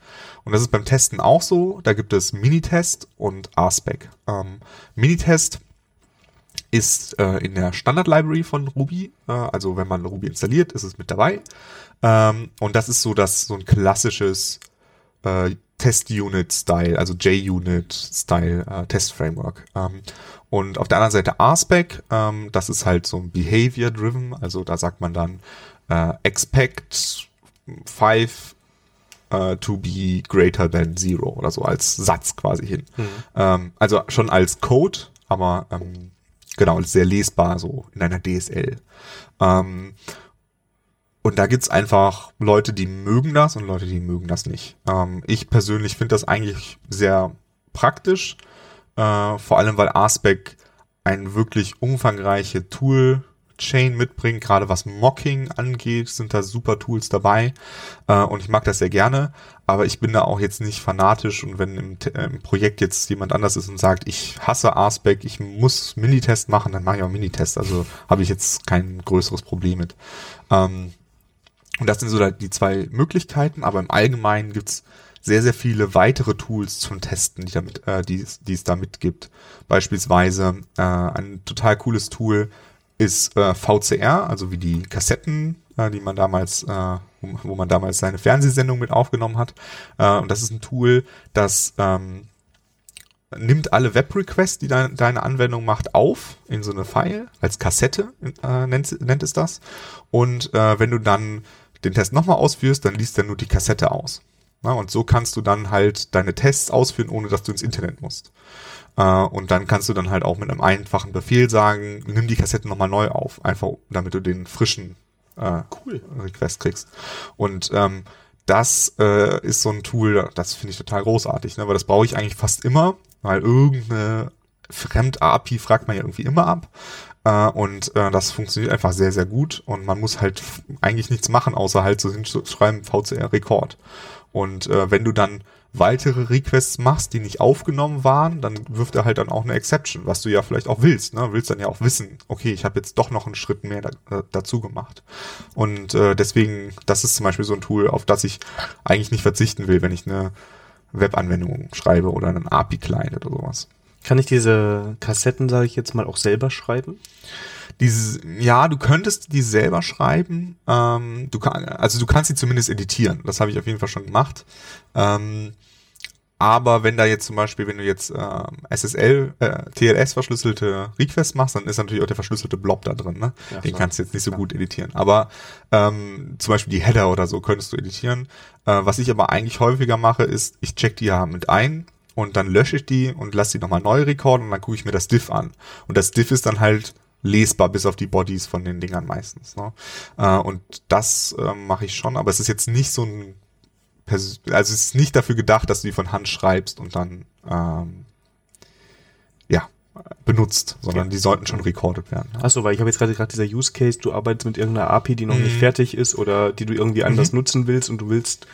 Und das ist beim Testen auch so. Da gibt es Minitest und RSpec. Ähm, Minitest ist äh, in der Standard-Library von Ruby. Äh, also wenn man Ruby installiert, ist es mit dabei. Ähm, und das ist so das so ein klassisches äh, Test-Unit-Style, also JUnit-Style äh, Test-Framework. Ähm, und auf der anderen Seite RSpec, ähm, das ist halt so ein Behavior-driven, also da sagt man dann äh, expect 5 uh, to be greater than zero oder so als Satz quasi hin. Mhm. Ähm, also schon als Code, aber ähm, genau, sehr lesbar so in einer DSL. Ähm, und da gibt's einfach Leute, die mögen das und Leute, die mögen das nicht. Ähm, ich persönlich finde das eigentlich sehr praktisch, äh, vor allem weil Aspec ein wirklich umfangreiche Tool Chain mitbringt, gerade was Mocking angeht, sind da super Tools dabei. Äh, und ich mag das sehr gerne, aber ich bin da auch jetzt nicht fanatisch. Und wenn im, äh, im Projekt jetzt jemand anders ist und sagt, ich hasse Aspec, ich muss Minitest machen, dann mache ich auch Minitest, also habe ich jetzt kein größeres Problem mit. Ähm, und das sind so die zwei Möglichkeiten, aber im Allgemeinen gibt's sehr, sehr viele weitere Tools zum Testen, die, damit, äh, die, die es da mitgibt. Beispielsweise äh, ein total cooles Tool ist äh, VCR, also wie die Kassetten, äh, die man damals, äh, wo man damals seine Fernsehsendung mit aufgenommen hat. Äh, und das ist ein Tool, das ähm, nimmt alle Web-Requests, die dein, deine Anwendung macht, auf in so eine File, als Kassette äh, nennt, nennt es das. Und äh, wenn du dann den Test nochmal ausführst, dann liest er nur die Kassette aus. Ja, und so kannst du dann halt deine Tests ausführen, ohne dass du ins Internet musst. Äh, und dann kannst du dann halt auch mit einem einfachen Befehl sagen, nimm die Kassette nochmal neu auf, einfach damit du den frischen äh, cool. Request kriegst. Und ähm, das äh, ist so ein Tool, das finde ich total großartig, ne? weil das brauche ich eigentlich fast immer, weil irgendeine Fremd-API fragt man ja irgendwie immer ab. Äh, und äh, das funktioniert einfach sehr, sehr gut und man muss halt eigentlich nichts machen, außer halt so hinschreiben VCR-Rekord. Und äh, wenn du dann weitere Requests machst, die nicht aufgenommen waren, dann wirft er halt dann auch eine Exception, was du ja vielleicht auch willst. Ne? Willst dann ja auch wissen, okay, ich habe jetzt doch noch einen Schritt mehr da, äh, dazu gemacht. Und äh, deswegen, das ist zum Beispiel so ein Tool, auf das ich eigentlich nicht verzichten will, wenn ich eine Webanwendung schreibe oder einen API-Client oder sowas. Kann ich diese Kassetten, sage ich jetzt mal, auch selber schreiben? Dieses, ja, du könntest die selber schreiben. Ähm, du kann, also du kannst sie zumindest editieren. Das habe ich auf jeden Fall schon gemacht. Ähm, aber wenn da jetzt zum Beispiel, wenn du jetzt äh, SSL, äh, TLS verschlüsselte Requests machst, dann ist natürlich auch der verschlüsselte Blob da drin. Ne? Ja, Den kannst du jetzt nicht so ja. gut editieren. Aber ähm, zum Beispiel die Header oder so könntest du editieren. Äh, was ich aber eigentlich häufiger mache, ist, ich check die ja mit ein und dann lösche ich die und lasse die nochmal neu rekorden und dann gucke ich mir das Diff an. Und das Diff ist dann halt lesbar bis auf die Bodies von den Dingern meistens. Ne? Äh, und das äh, mache ich schon, aber es ist jetzt nicht so ein Pers also es ist nicht dafür gedacht, dass du die von Hand schreibst und dann ähm, ja benutzt, sondern ja. die sollten schon recorded werden. Ja. Achso, weil ich habe jetzt gerade gerade dieser Use Case, du arbeitest mit irgendeiner API, die noch mhm. nicht fertig ist oder die du irgendwie anders mhm. nutzen willst und du willst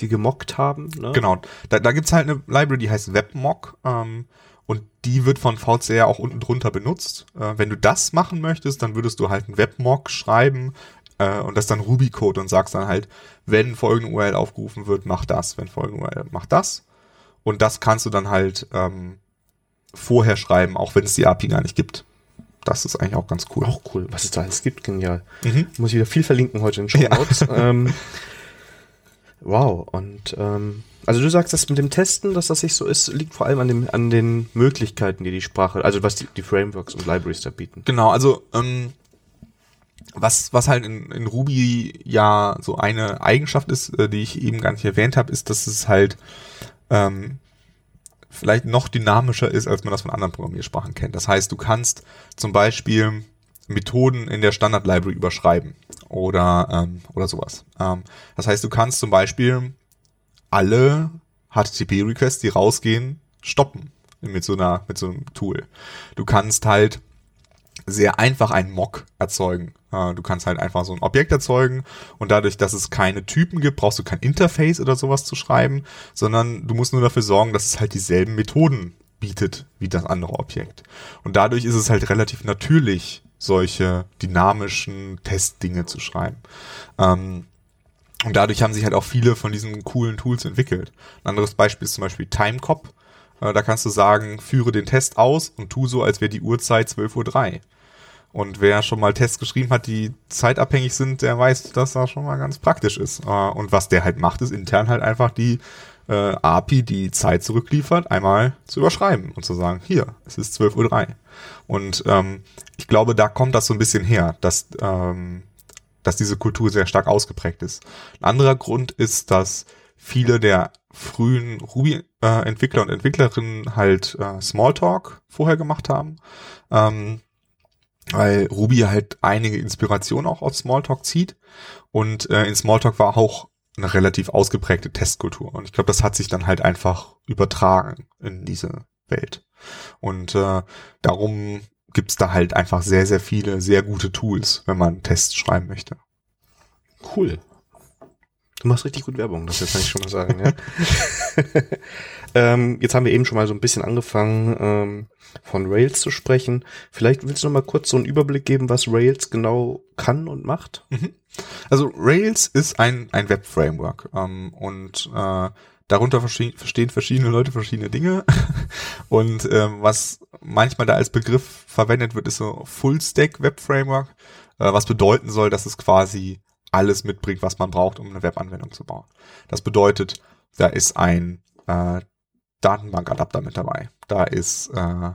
die gemockt haben. Ne? Genau. Da, da gibt halt eine Library, die heißt WebMock. Ähm, und die wird von VCR auch unten drunter benutzt. Äh, wenn du das machen möchtest, dann würdest du halt ein WebMock schreiben äh, und das dann Ruby-Code und sagst dann halt, wenn folgende URL aufgerufen wird, mach das. Wenn folgende URL, mach das. Und das kannst du dann halt ähm, vorher schreiben, auch wenn es die API gar nicht gibt. Das ist eigentlich auch ganz cool. Auch cool, was es da alles gibt, genial. Mhm. Muss ich wieder viel verlinken heute in den Show Notes. Ja. Ähm, wow, und ähm, also du sagst, dass mit dem Testen, dass das nicht so ist, liegt vor allem an, dem, an den Möglichkeiten, die die Sprache, also was die, die Frameworks und Libraries da bieten. Genau, also ähm, was, was halt in, in Ruby ja so eine Eigenschaft ist, äh, die ich eben gar nicht erwähnt habe, ist, dass es halt ähm, vielleicht noch dynamischer ist, als man das von anderen Programmiersprachen kennt. Das heißt, du kannst zum Beispiel Methoden in der Standard-Library überschreiben oder, ähm, oder sowas. Ähm, das heißt, du kannst zum Beispiel alle HTTP-Requests, die rausgehen, stoppen mit so einer, mit so einem Tool. Du kannst halt sehr einfach einen Mock erzeugen. Du kannst halt einfach so ein Objekt erzeugen und dadurch, dass es keine Typen gibt, brauchst du kein Interface oder sowas zu schreiben, sondern du musst nur dafür sorgen, dass es halt dieselben Methoden bietet wie das andere Objekt. Und dadurch ist es halt relativ natürlich, solche dynamischen Testdinge zu schreiben. Ähm, und dadurch haben sich halt auch viele von diesen coolen Tools entwickelt. Ein anderes Beispiel ist zum Beispiel Timecop. Äh, da kannst du sagen, führe den Test aus und tu so, als wäre die Uhrzeit 12.03 Uhr. Und wer schon mal Tests geschrieben hat, die zeitabhängig sind, der weiß, dass das schon mal ganz praktisch ist. Äh, und was der halt macht, ist intern halt einfach die äh, API, die Zeit zurückliefert, einmal zu überschreiben und zu sagen, hier, es ist 12.03 Uhr. Und ähm, ich glaube, da kommt das so ein bisschen her, dass, ähm, dass diese Kultur sehr stark ausgeprägt ist. Ein anderer Grund ist, dass viele der frühen Ruby-Entwickler und Entwicklerinnen halt äh, Smalltalk vorher gemacht haben. Ähm, weil Ruby halt einige Inspiration auch aus Smalltalk zieht und äh, in Smalltalk war auch eine relativ ausgeprägte Testkultur und ich glaube, das hat sich dann halt einfach übertragen in diese Welt und äh, darum gibt's da halt einfach sehr, sehr viele sehr gute Tools, wenn man Tests schreiben möchte. Cool. Du machst richtig gut Werbung, das kann ich schon mal sagen. Ja? ähm, jetzt haben wir eben schon mal so ein bisschen angefangen, ähm, von Rails zu sprechen. Vielleicht willst du noch mal kurz so einen Überblick geben, was Rails genau kann und macht? Mhm. Also Rails ist ein, ein Web-Framework ähm, und äh, darunter verstehen verschiedene Leute verschiedene Dinge. und ähm, was manchmal da als Begriff verwendet wird, ist so Full-Stack-Web-Framework, äh, was bedeuten soll, dass es quasi alles mitbringt, was man braucht, um eine Webanwendung zu bauen. Das bedeutet, da ist ein äh, Datenbankadapter mit dabei. Da ist äh,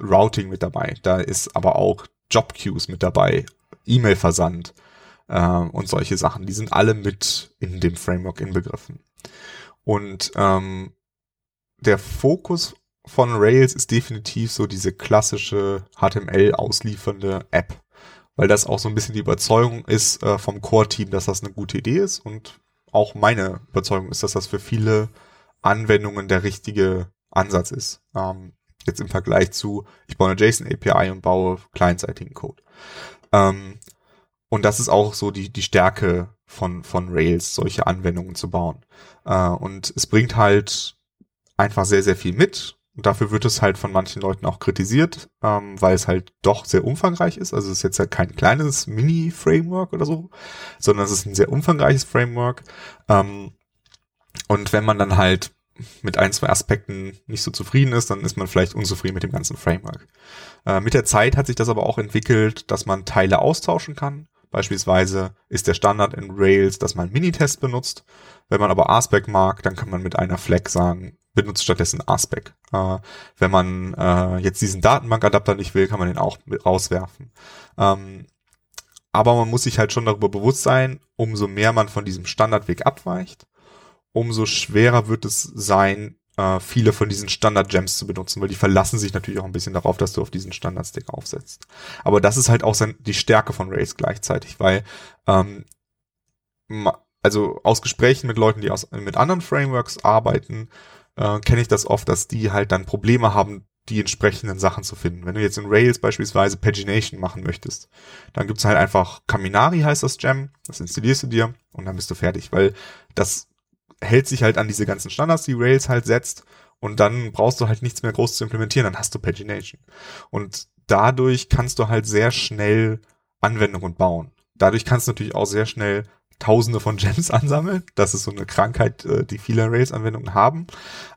Routing mit dabei. Da ist aber auch Jobqueues mit dabei, E-Mail-Versand äh, und solche Sachen. Die sind alle mit in dem Framework inbegriffen. Und ähm, der Fokus von Rails ist definitiv so diese klassische HTML ausliefernde App, weil das auch so ein bisschen die Überzeugung ist äh, vom Core-Team, dass das eine gute Idee ist und auch meine Überzeugung ist, dass das für viele Anwendungen der richtige Ansatz ist. Ähm, jetzt im Vergleich zu, ich baue eine JSON-API und baue kleinseitigen Code. Ähm, und das ist auch so die, die Stärke von, von Rails, solche Anwendungen zu bauen. Äh, und es bringt halt einfach sehr, sehr viel mit. Und dafür wird es halt von manchen Leuten auch kritisiert, ähm, weil es halt doch sehr umfangreich ist. Also es ist jetzt halt kein kleines Mini-Framework oder so, sondern es ist ein sehr umfangreiches Framework. Ähm, und wenn man dann halt mit ein, zwei Aspekten nicht so zufrieden ist, dann ist man vielleicht unzufrieden mit dem ganzen Framework. Äh, mit der Zeit hat sich das aber auch entwickelt, dass man Teile austauschen kann. Beispielsweise ist der Standard in Rails, dass man Minitest benutzt. Wenn man aber RSpec mag, dann kann man mit einer Flag sagen, benutzt stattdessen RSpec. Äh, wenn man äh, jetzt diesen Datenbankadapter nicht will, kann man den auch rauswerfen. Ähm, aber man muss sich halt schon darüber bewusst sein, umso mehr man von diesem Standardweg abweicht, umso schwerer wird es sein, äh, viele von diesen Standard-Gems zu benutzen, weil die verlassen sich natürlich auch ein bisschen darauf, dass du auf diesen Standard-Stick aufsetzt. Aber das ist halt auch sein, die Stärke von Rails gleichzeitig, weil ähm, also aus Gesprächen mit Leuten, die aus, mit anderen Frameworks arbeiten, äh, kenne ich das oft, dass die halt dann Probleme haben, die entsprechenden Sachen zu finden. Wenn du jetzt in Rails beispielsweise Pagination machen möchtest, dann gibt's halt einfach Kaminari heißt das Gem, das installierst du dir und dann bist du fertig, weil das hält sich halt an diese ganzen Standards, die Rails halt setzt und dann brauchst du halt nichts mehr groß zu implementieren, dann hast du Pagination. Und dadurch kannst du halt sehr schnell Anwendungen bauen. Dadurch kannst du natürlich auch sehr schnell Tausende von Gems ansammeln. Das ist so eine Krankheit, äh, die viele Rails-Anwendungen haben.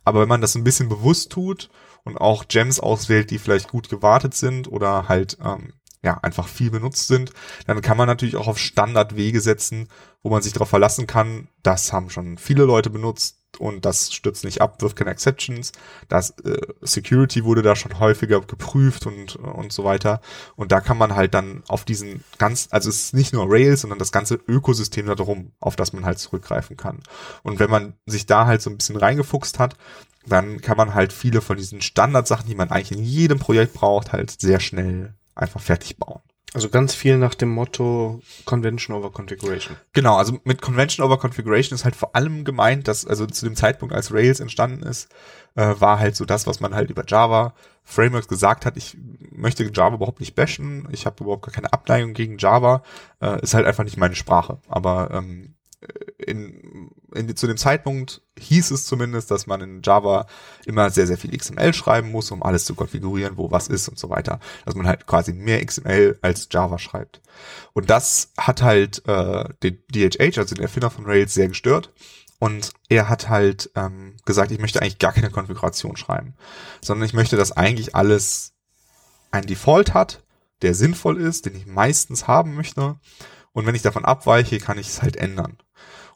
Aber wenn man das ein bisschen bewusst tut und auch Gems auswählt, die vielleicht gut gewartet sind oder halt ähm, ja einfach viel benutzt sind, dann kann man natürlich auch auf Standardwege setzen, wo man sich darauf verlassen kann. Das haben schon viele Leute benutzt und das stürzt nicht ab, wirft keine Exceptions. Das äh, Security wurde da schon häufiger geprüft und und so weiter. Und da kann man halt dann auf diesen ganz, also es ist nicht nur Rails, sondern das ganze Ökosystem da drum, auf das man halt zurückgreifen kann. Und wenn man sich da halt so ein bisschen reingefuchst hat, dann kann man halt viele von diesen Standardsachen, die man eigentlich in jedem Projekt braucht, halt sehr schnell einfach fertig bauen. Also ganz viel nach dem Motto Convention over Configuration. Genau, also mit Convention over Configuration ist halt vor allem gemeint, dass also zu dem Zeitpunkt, als Rails entstanden ist, äh, war halt so das, was man halt über Java Frameworks gesagt hat. Ich möchte Java überhaupt nicht bashen, ich habe überhaupt gar keine Abneigung gegen Java, äh, ist halt einfach nicht meine Sprache. Aber ähm, in, in, zu dem Zeitpunkt hieß es zumindest, dass man in Java immer sehr, sehr viel XML schreiben muss, um alles zu konfigurieren, wo was ist und so weiter. Dass man halt quasi mehr XML als Java schreibt. Und das hat halt äh, den DHH, also den Erfinder von Rails, sehr gestört. Und er hat halt ähm, gesagt, ich möchte eigentlich gar keine Konfiguration schreiben, sondern ich möchte, dass eigentlich alles ein Default hat, der sinnvoll ist, den ich meistens haben möchte. Und wenn ich davon abweiche, kann ich es halt ändern.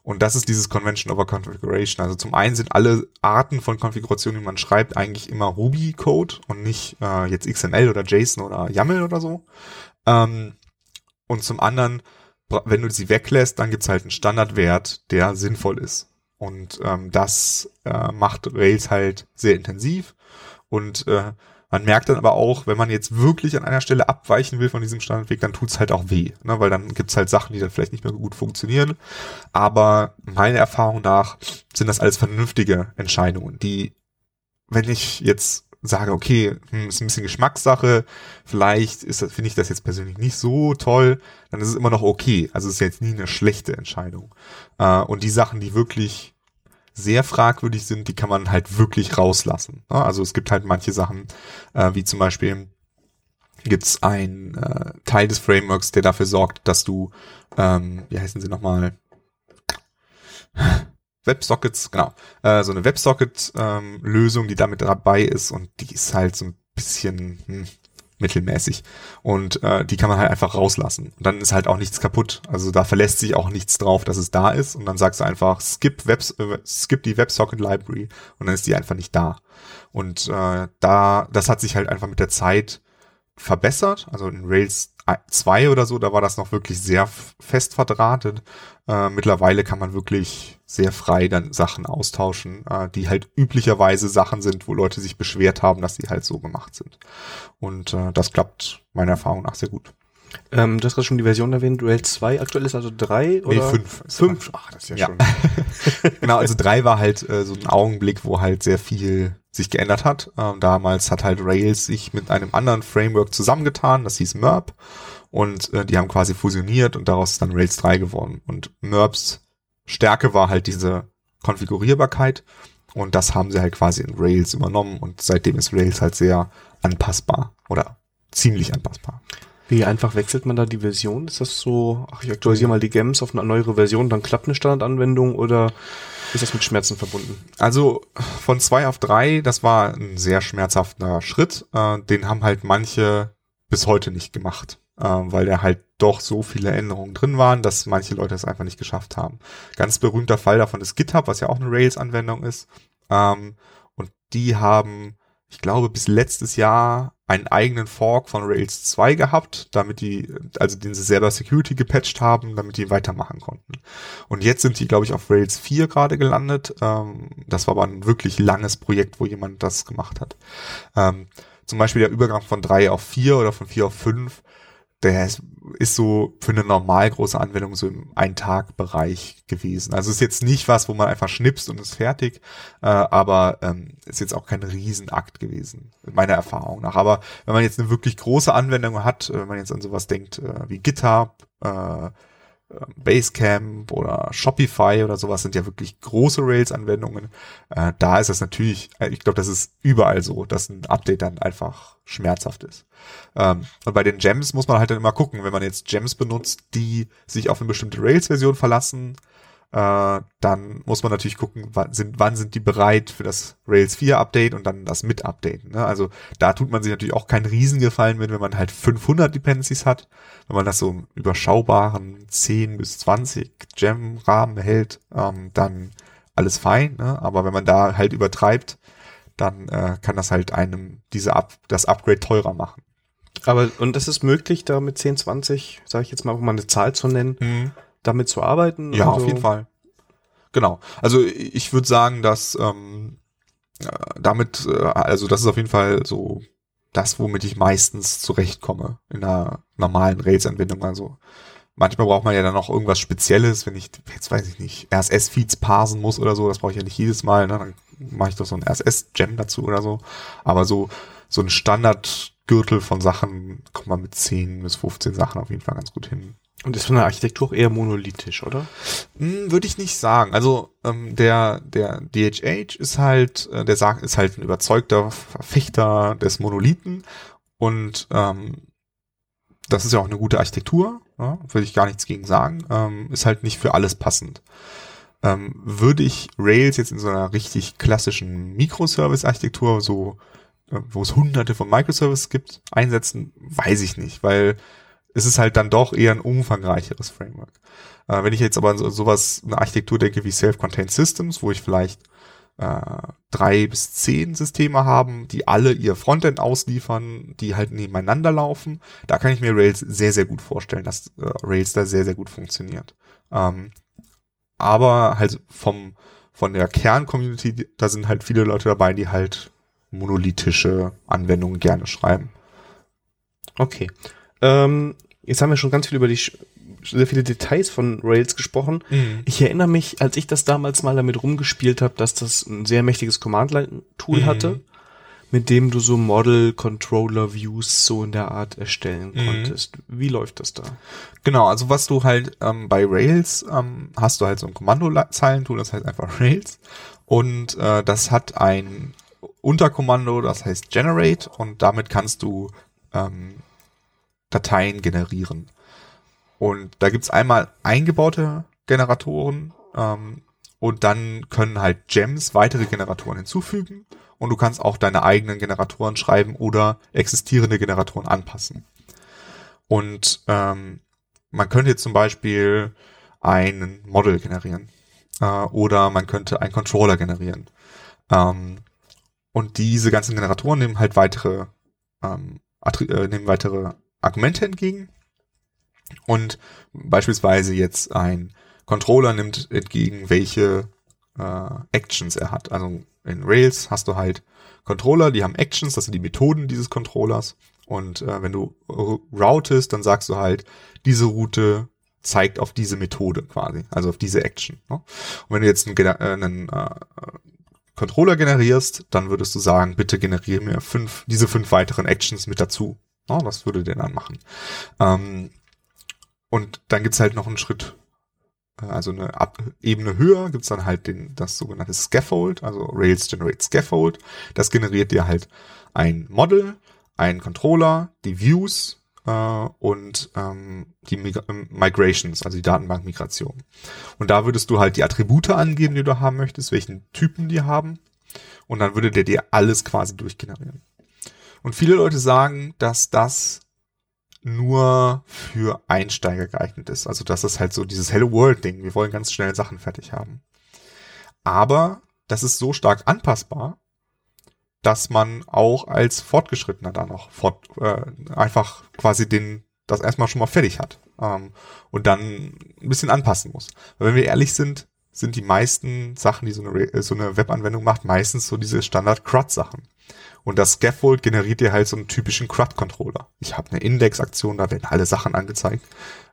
Und das ist dieses Convention over Configuration. Also zum einen sind alle Arten von Konfigurationen, die man schreibt, eigentlich immer Ruby-Code und nicht äh, jetzt XML oder JSON oder YAML oder so. Ähm, und zum anderen, wenn du sie weglässt, dann gibt's halt einen Standardwert, der sinnvoll ist. Und ähm, das äh, macht Rails halt sehr intensiv. Und äh, man merkt dann aber auch, wenn man jetzt wirklich an einer Stelle abweichen will von diesem Standardweg, dann tut's halt auch weh, ne? weil dann gibt's halt Sachen, die dann vielleicht nicht mehr gut funktionieren. Aber meiner Erfahrung nach sind das alles vernünftige Entscheidungen, die, wenn ich jetzt sage, okay, hm, ist ein bisschen Geschmackssache, vielleicht ist das, finde ich das jetzt persönlich nicht so toll, dann ist es immer noch okay. Also es ist jetzt nie eine schlechte Entscheidung. Äh, und die Sachen, die wirklich sehr fragwürdig sind, die kann man halt wirklich rauslassen. Also es gibt halt manche Sachen, äh, wie zum Beispiel gibt es einen äh, Teil des Frameworks, der dafür sorgt, dass du, ähm, wie heißen sie nochmal? Websockets, genau. Äh, so eine Websocket-Lösung, ähm, die damit dabei ist und die ist halt so ein bisschen, hm, mittelmäßig. Und äh, die kann man halt einfach rauslassen. Und dann ist halt auch nichts kaputt. Also da verlässt sich auch nichts drauf, dass es da ist. Und dann sagst du einfach, skip, Web, äh, skip die WebSocket Library und dann ist die einfach nicht da. Und äh, da, das hat sich halt einfach mit der Zeit verbessert. Also in Rails 2 oder so, da war das noch wirklich sehr fest verdrahtet. Äh, mittlerweile kann man wirklich sehr frei dann Sachen austauschen, äh, die halt üblicherweise Sachen sind, wo Leute sich beschwert haben, dass sie halt so gemacht sind. Und äh, das klappt meiner Erfahrung nach sehr gut. Ähm, du hast gerade schon die Version erwähnt, Rails 2, aktuell ist also 3 oder? Nee, 5. 5? Ach, das ist ja, ja. schon. genau, also 3 war halt äh, so ein Augenblick, wo halt sehr viel sich geändert hat. Ähm, damals hat halt Rails sich mit einem anderen Framework zusammengetan, das hieß MERP. Und äh, die haben quasi fusioniert und daraus ist dann Rails 3 geworden. Und MERPs Stärke war halt diese Konfigurierbarkeit. Und das haben sie halt quasi in Rails übernommen. Und seitdem ist Rails halt sehr anpassbar oder ziemlich anpassbar. Wie einfach wechselt man da die Version? Ist das so, ach, ich aktualisiere mal die Gems auf eine neuere Version, dann klappt eine Standardanwendung oder ist das mit Schmerzen verbunden? Also von zwei auf drei, das war ein sehr schmerzhafter Schritt. Äh, den haben halt manche bis heute nicht gemacht, äh, weil da halt doch so viele Änderungen drin waren, dass manche Leute es einfach nicht geschafft haben. Ganz berühmter Fall davon ist GitHub, was ja auch eine Rails-Anwendung ist. Ähm, und die haben, ich glaube, bis letztes Jahr einen eigenen Fork von Rails 2 gehabt, damit die, also den sie selber Security gepatcht haben, damit die weitermachen konnten. Und jetzt sind die, glaube ich, auf Rails 4 gerade gelandet. Ähm, das war aber ein wirklich langes Projekt, wo jemand das gemacht hat. Ähm, zum Beispiel der Übergang von 3 auf 4 oder von 4 auf 5 der ist, so für eine normal große Anwendung so im Ein-Tag-Bereich gewesen. Also ist jetzt nicht was, wo man einfach schnipst und ist fertig, äh, aber ähm, ist jetzt auch kein Riesenakt gewesen, meiner Erfahrung nach. Aber wenn man jetzt eine wirklich große Anwendung hat, wenn man jetzt an sowas denkt äh, wie GitHub, äh, Basecamp oder Shopify oder sowas sind ja wirklich große Rails-Anwendungen. Äh, da ist es natürlich, äh, ich glaube, das ist überall so, dass ein Update dann einfach schmerzhaft ist. Ähm, und bei den Gems muss man halt dann immer gucken, wenn man jetzt Gems benutzt, die sich auf eine bestimmte Rails-Version verlassen, äh, dann muss man natürlich gucken, wann sind, wann sind die bereit für das Rails 4 Update und dann das mit Updaten. Ne? Also da tut man sich natürlich auch keinen Riesengefallen mit, wenn man halt 500 Dependencies hat. Wenn man das so im überschaubaren 10 bis 20 Gem-Rahmen hält, ähm, dann alles fein. Ne? Aber wenn man da halt übertreibt, dann äh, kann das halt einem diese Up das Upgrade teurer machen. Aber, und das ist möglich, da mit 10, 20, sage ich jetzt mal, um mal eine Zahl zu nennen, Mhm. Damit zu arbeiten? Ja, Also- auf jeden Fall. Genau. Also ich würde sagen, dass ähm, äh, damit, äh, also das ist auf jeden Fall so das, womit ich meistens zurechtkomme in einer normalen Rails-Anwendung. Also manchmal braucht man ja dann noch irgendwas Spezielles, wenn ich, jetzt weiß ich nicht, RSS-Feeds parsen muss oder so, das brauche ich ja nicht jedes Mal, ne? dann mache ich doch so ein RSS-Gem dazu oder so. Aber so, so ein Standardgürtel von Sachen kommt man mit 10 bis 15 Sachen auf jeden Fall ganz gut hin. Und ist von der Architektur eher monolithisch, oder? Hm, Würde ich nicht sagen. Also ähm, der der DHH ist halt äh, der sagt ist halt ein überzeugter Verfechter des Monolithen und ähm, das ist ja auch eine gute Architektur, ja, würde ich gar nichts gegen sagen. Ähm, ist halt nicht für alles passend. Ähm, würde ich Rails jetzt in so einer richtig klassischen Microservice-Architektur, so äh, wo es hunderte von Microservices gibt, einsetzen, weiß ich nicht, weil es ist halt dann doch eher ein umfangreicheres Framework. Äh, wenn ich jetzt aber an so, sowas, eine Architektur denke wie Self-Contained Systems, wo ich vielleicht äh, drei bis zehn Systeme haben, die alle ihr Frontend ausliefern, die halt nebeneinander laufen, da kann ich mir Rails sehr, sehr gut vorstellen, dass äh, Rails da sehr, sehr gut funktioniert. Ähm, aber halt vom, von der Kern-Community, da sind halt viele Leute dabei, die halt monolithische Anwendungen gerne schreiben. Okay. Ähm, jetzt haben wir schon ganz viel über die sehr viele Details von Rails gesprochen. Ich erinnere mich, als ich das damals mal damit rumgespielt habe, dass das ein sehr mächtiges Command-Line-Tool Mhm. hatte, mit dem du so Model-Controller-Views so in der Art erstellen Mhm. konntest. Wie läuft das da? Genau, also was du halt ähm, bei Rails ähm, hast du halt so ein Kommandozeilentool, das heißt einfach Rails. Und äh, das hat ein Unterkommando, das heißt Generate und damit kannst du ähm, Dateien generieren. Und da gibt's einmal eingebaute Generatoren ähm, und dann können halt Gems weitere Generatoren hinzufügen und du kannst auch deine eigenen Generatoren schreiben oder existierende Generatoren anpassen. Und ähm, man könnte jetzt zum Beispiel einen Model generieren äh, oder man könnte einen Controller generieren. Ähm, und diese ganzen Generatoren nehmen halt weitere, ähm, äh, nehmen weitere Argumente entgegen. Und beispielsweise jetzt ein Controller nimmt entgegen, welche äh, Actions er hat. Also in Rails hast du halt Controller, die haben Actions, das sind die Methoden dieses Controllers. Und äh, wenn du routest, dann sagst du halt, diese Route zeigt auf diese Methode quasi, also auf diese Action. Ne? Und wenn du jetzt einen, äh, einen äh, Controller generierst, dann würdest du sagen, bitte generiere mir fünf, diese fünf weiteren Actions mit dazu. Ne? Das würde der dann machen. Ähm, und dann gibt's halt noch einen Schritt, äh, also eine Ab Ebene höher, gibt's dann halt den, das sogenannte Scaffold, also Rails Generate Scaffold. Das generiert dir halt ein Model, ein Controller, die Views äh, und ähm, die Migra ähm, Migrations, also die Datenbankmigration. Und da würdest du halt die Attribute angeben, die du haben möchtest, welchen Typen die haben. Und dann würde der dir alles quasi durchgenerieren. Und viele Leute sagen, dass das nur für Einsteiger geeignet ist. Also das halt so dieses Hello World Ding, wir wollen ganz schnell Sachen fertig haben. Aber das ist so stark anpassbar, dass man auch als Fortgeschrittener da noch fort, äh, einfach quasi den das erstmal schon mal fertig hat ähm, und dann ein bisschen anpassen muss. Weil wenn wir ehrlich sind, sind die meisten Sachen, die so eine, so eine Webanwendung macht, meistens so diese Standard-CRUD-Sachen. Und das Scaffold generiert dir halt so einen typischen CRUD-Controller. Ich habe eine Index-Aktion, da werden alle Sachen angezeigt.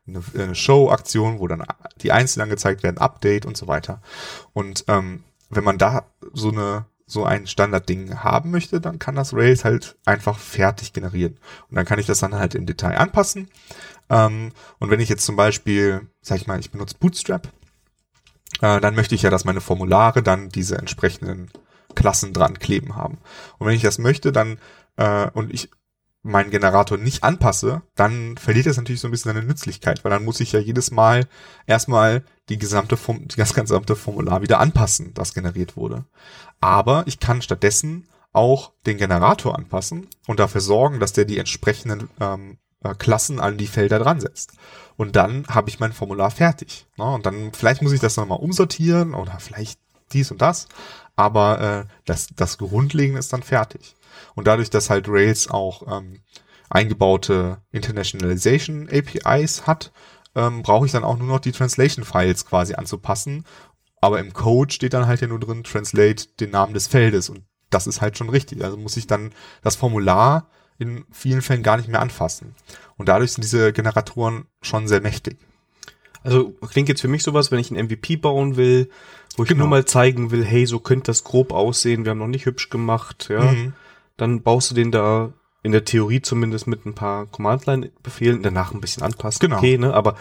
Eine, eine Show-Aktion, wo dann die einzeln angezeigt werden, Update und so weiter. Und ähm, wenn man da so eine so ein Standardding haben möchte, dann kann das Rails halt einfach fertig generieren. Und dann kann ich das dann halt im Detail anpassen. Ähm, und wenn ich jetzt zum Beispiel, sag ich mal, ich benutze Bootstrap, äh, dann möchte ich ja, dass meine Formulare dann diese entsprechenden Klassen dran kleben haben. Und wenn ich das möchte, dann äh, und ich meinen Generator nicht anpasse, dann verliert es natürlich so ein bisschen seine Nützlichkeit, weil dann muss ich ja jedes Mal erstmal die gesamte Form, die das gesamte Formular wieder anpassen, das generiert wurde. Aber ich kann stattdessen auch den Generator anpassen und dafür sorgen, dass der die entsprechenden ähm, äh, Klassen an die Felder dran setzt. Und dann habe ich mein Formular fertig. Ne? Und dann vielleicht muss ich das nochmal umsortieren oder vielleicht dies und das. Aber äh, das, das Grundlegende ist dann fertig. Und dadurch, dass halt Rails auch ähm, eingebaute Internationalization APIs hat, ähm, brauche ich dann auch nur noch die Translation Files quasi anzupassen. Aber im Code steht dann halt ja nur drin, translate den Namen des Feldes und das ist halt schon richtig. Also muss ich dann das Formular in vielen Fällen gar nicht mehr anfassen. Und dadurch sind diese Generatoren schon sehr mächtig. Also klingt jetzt für mich sowas, wenn ich ein MVP bauen will, wo ich genau. nur mal zeigen will, hey, so könnte das grob aussehen, wir haben noch nicht hübsch gemacht, ja. Mhm dann baust du den da in der Theorie zumindest mit ein paar Command-Line-Befehlen, danach ein bisschen anpassen. Genau. Okay, ne? Aber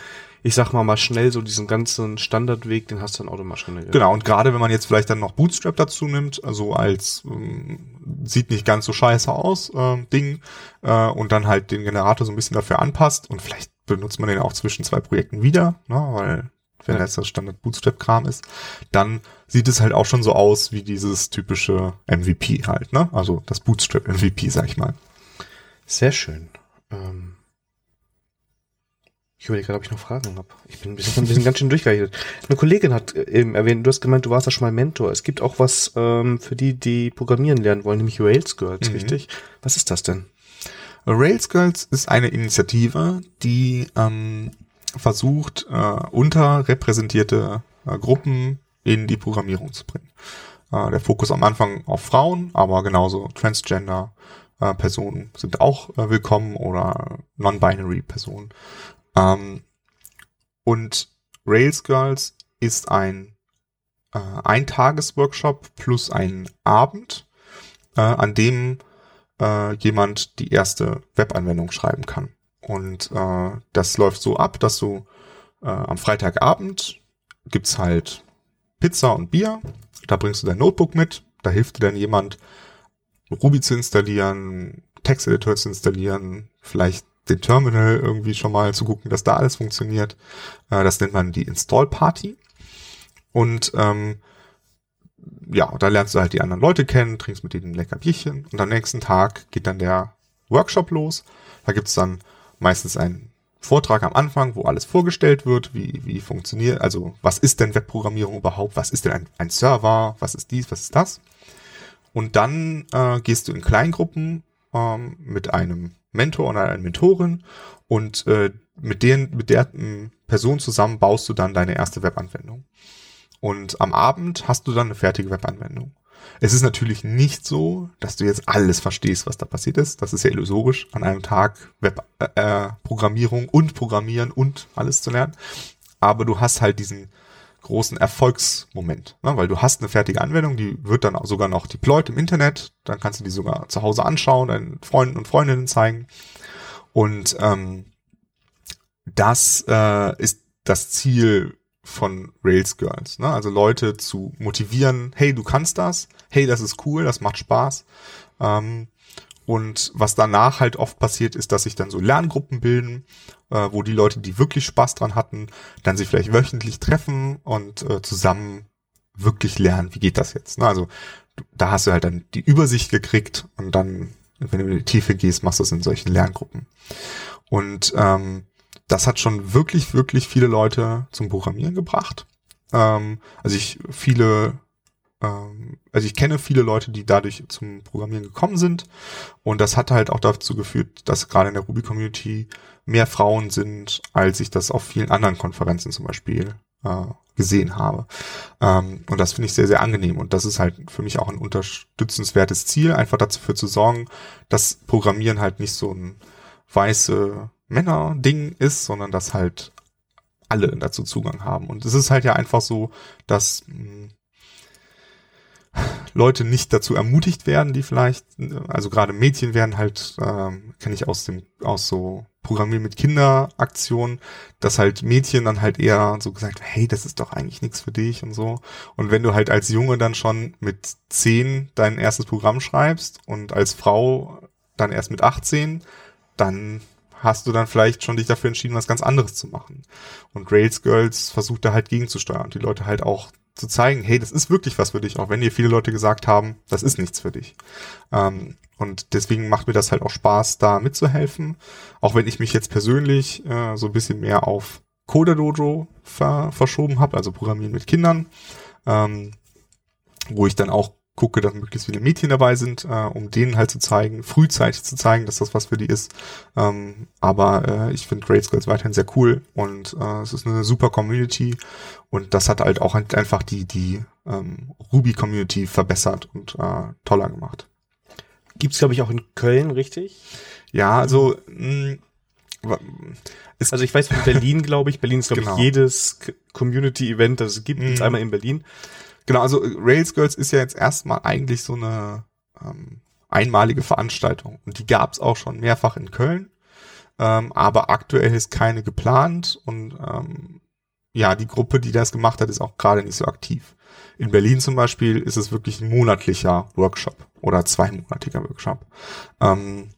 ich sag mal mal schnell so diesen ganzen Standardweg, den hast du dann automatisch schnell. Genau, und gerade wenn man jetzt vielleicht dann noch Bootstrap dazu nimmt, also als ähm, sieht nicht ganz so scheiße aus, äh, Ding, äh, und dann halt den Generator so ein bisschen dafür anpasst und vielleicht benutzt man den auch zwischen zwei Projekten wieder, ne, weil wenn ja. das das Standard Bootstrap-Kram ist, dann sieht es halt auch schon so aus wie dieses typische MVP halt, ne? Also das Bootstrap MVP, sag ich mal. Sehr schön. Ähm ich überlege gerade, ob ich noch Fragen habe. Ich bin ein bisschen, ein bisschen ganz schön durchgereicht. Eine Kollegin hat eben erwähnt, du hast gemeint, du warst ja schon mal Mentor. Es gibt auch was ähm, für die, die programmieren lernen wollen, nämlich Rails Girls, mhm. richtig? Was ist das denn? Rails Girls ist eine Initiative, die ähm, versucht, äh, unterrepräsentierte äh, Gruppen in die Programmierung zu bringen. Äh, der Fokus am Anfang auf Frauen, aber genauso Transgender äh, Personen sind auch äh, willkommen oder Non-Binary Personen. Ähm, und Rails Girls ist ein äh, Eintagesworkshop plus ein Abend, äh, an dem äh, jemand die erste Webanwendung schreiben kann. Und äh, das läuft so ab, dass du äh, am Freitagabend gibt's halt Pizza und Bier. Da bringst du dein Notebook mit. Da hilft dir dann jemand, Ruby zu installieren, Texteditor zu installieren, vielleicht den Terminal irgendwie schon mal zu gucken, dass da alles funktioniert. Äh, das nennt man die Install Party. Und ähm, ja, da lernst du halt die anderen Leute kennen, trinkst mit denen ein lecker Bierchen und am nächsten Tag geht dann der Workshop los. Da gibt's dann meistens ein Vortrag am Anfang, wo alles vorgestellt wird, wie, wie funktioniert, also was ist denn Webprogrammierung überhaupt, was ist denn ein, ein Server, was ist dies, was ist das. Und dann äh, gehst du in Kleingruppen ähm, mit einem Mentor oder einer Mentorin und äh, mit, denen, mit der äh, Person zusammen baust du dann deine erste Webanwendung. Und am Abend hast du dann eine fertige Webanwendung. Es ist natürlich nicht so, dass du jetzt alles verstehst, was da passiert ist. Das ist ja illusorisch, an einem Tag Webprogrammierung äh, und Programmieren und alles zu lernen. Aber du hast halt diesen großen Erfolgsmoment, ne? weil du hast eine fertige Anwendung, die wird dann sogar noch deployed im Internet, dann kannst du die sogar zu Hause anschauen, deinen Freunden und Freundinnen zeigen. Und ähm, das äh, ist das Ziel von Rails Girls. Ne? Also Leute zu motivieren, hey, du kannst das, hey, das ist cool, das macht Spaß. Ähm, und was danach halt oft passiert, ist, dass sich dann so Lerngruppen bilden, äh, wo die Leute, die wirklich Spaß dran hatten, dann sich vielleicht wöchentlich treffen und äh, zusammen wirklich lernen, wie geht das jetzt. Ne? Also da hast du halt dann die Übersicht gekriegt und dann, wenn du in die Tiefe gehst, machst du es in solchen Lerngruppen. Und ähm, das hat schon wirklich, wirklich viele Leute zum Programmieren gebracht. Ähm, also ich viele, ähm, also ich kenne viele Leute, die dadurch zum Programmieren gekommen sind. Und das hat halt auch dazu geführt, dass gerade in der Ruby-Community mehr Frauen sind, als ich das auf vielen anderen Konferenzen zum Beispiel äh, gesehen habe. Ähm, und das finde ich sehr, sehr angenehm. Und das ist halt für mich auch ein unterstützenswertes Ziel, einfach dafür zu sorgen, dass Programmieren halt nicht so ein weiße Männer-Ding ist, sondern dass halt alle dazu Zugang haben. Und es ist halt ja einfach so, dass mh, hm, Leute nicht dazu ermutigt werden, die vielleicht, also gerade Mädchen werden halt, ähm, kenne ich aus dem, aus so Programmieren mit Kinderaktionen, dass halt Mädchen dann halt eher so gesagt, hey, das ist doch eigentlich nichts für dich und so. Und wenn du halt als Junge dann schon mit zehn dein erstes Programm schreibst und als Frau dann erst mit 18, dann hast du dann vielleicht schon dich dafür entschieden, was ganz anderes zu machen. Und Rails Girls versucht da halt gegenzusteuern und die Leute halt auch zu zeigen, hey, das ist wirklich was für dich, auch wenn dir viele Leute gesagt haben, das ist nichts für dich. Ähm, und deswegen macht mir das halt auch Spaß, da mitzuhelfen. Auch wenn ich mich jetzt persönlich äh, so ein bisschen mehr auf Coder Dojo ver verschoben habe, also Programmieren mit Kindern, ähm, wo ich dann auch gucke, dass möglichst viele Mädchen dabei sind, äh, um denen halt zu zeigen, frühzeitig zu zeigen, dass das was für die ist. Ähm, aber äh, ich finde Great Skills weiterhin sehr cool und äh, es ist eine super Community und das hat halt auch einfach die, die ähm, Ruby-Community verbessert und äh, toller gemacht. Gibt's glaube ich, auch in Köln, richtig? Ja, also mh, also ich weiß von Berlin, glaube ich. Berlin ist, glaube genau. ich, jedes Community-Event, das es gibt, mm. einmal in Berlin. Genau, also Rails Girls ist ja jetzt erstmal eigentlich so eine ähm, einmalige Veranstaltung. Und die gab es auch schon mehrfach in Köln. Ähm, aber aktuell ist keine geplant und ähm, ja, die Gruppe, die das gemacht hat, ist auch gerade nicht so aktiv. In Berlin zum Beispiel ist es wirklich ein monatlicher Workshop oder zweimonatiger Workshop. Ähm,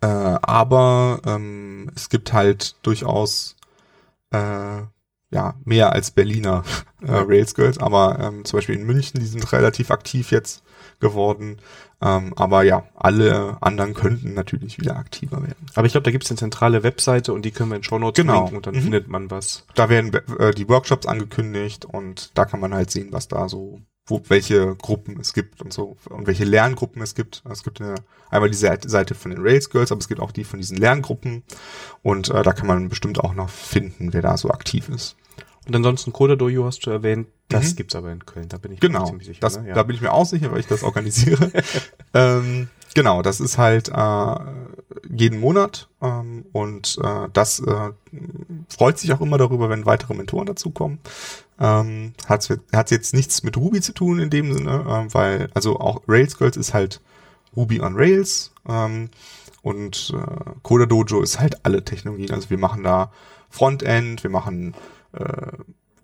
äh, aber ähm, es gibt halt durchaus äh, ja, mehr als Berliner äh, Rails Girls, aber ähm, zum Beispiel in München, die sind relativ aktiv jetzt geworden. Ähm, aber ja, alle anderen könnten natürlich wieder aktiver werden. Aber ich glaube, da gibt es eine zentrale Webseite und die können wir in Show Notes genau. linken und dann mhm. findet man was. Da werden äh, die Workshops angekündigt und da kann man halt sehen, was da so wo, welche Gruppen es gibt und so und welche Lerngruppen es gibt. Es gibt eine, einmal die Seite von den Rails Girls, aber es gibt auch die von diesen Lerngruppen und äh, da kann man bestimmt auch noch finden, wer da so aktiv ist. Und ansonsten Coda Dojo hast du erwähnt, das mhm. gibt's aber in Köln, da bin ich genau, ziemlich sicher. Das, ne? ja. Da bin ich mir auch sicher, weil ich das organisiere. ähm, genau, das ist halt äh, jeden Monat ähm, und äh, das äh, freut sich auch immer darüber, wenn weitere Mentoren dazukommen. Ähm, hat hat jetzt nichts mit Ruby zu tun in dem Sinne, äh, weil also auch Rails Girls ist halt Ruby on Rails ähm, und äh, Coda Dojo ist halt alle Technologien. Also wir machen da Frontend, wir machen äh,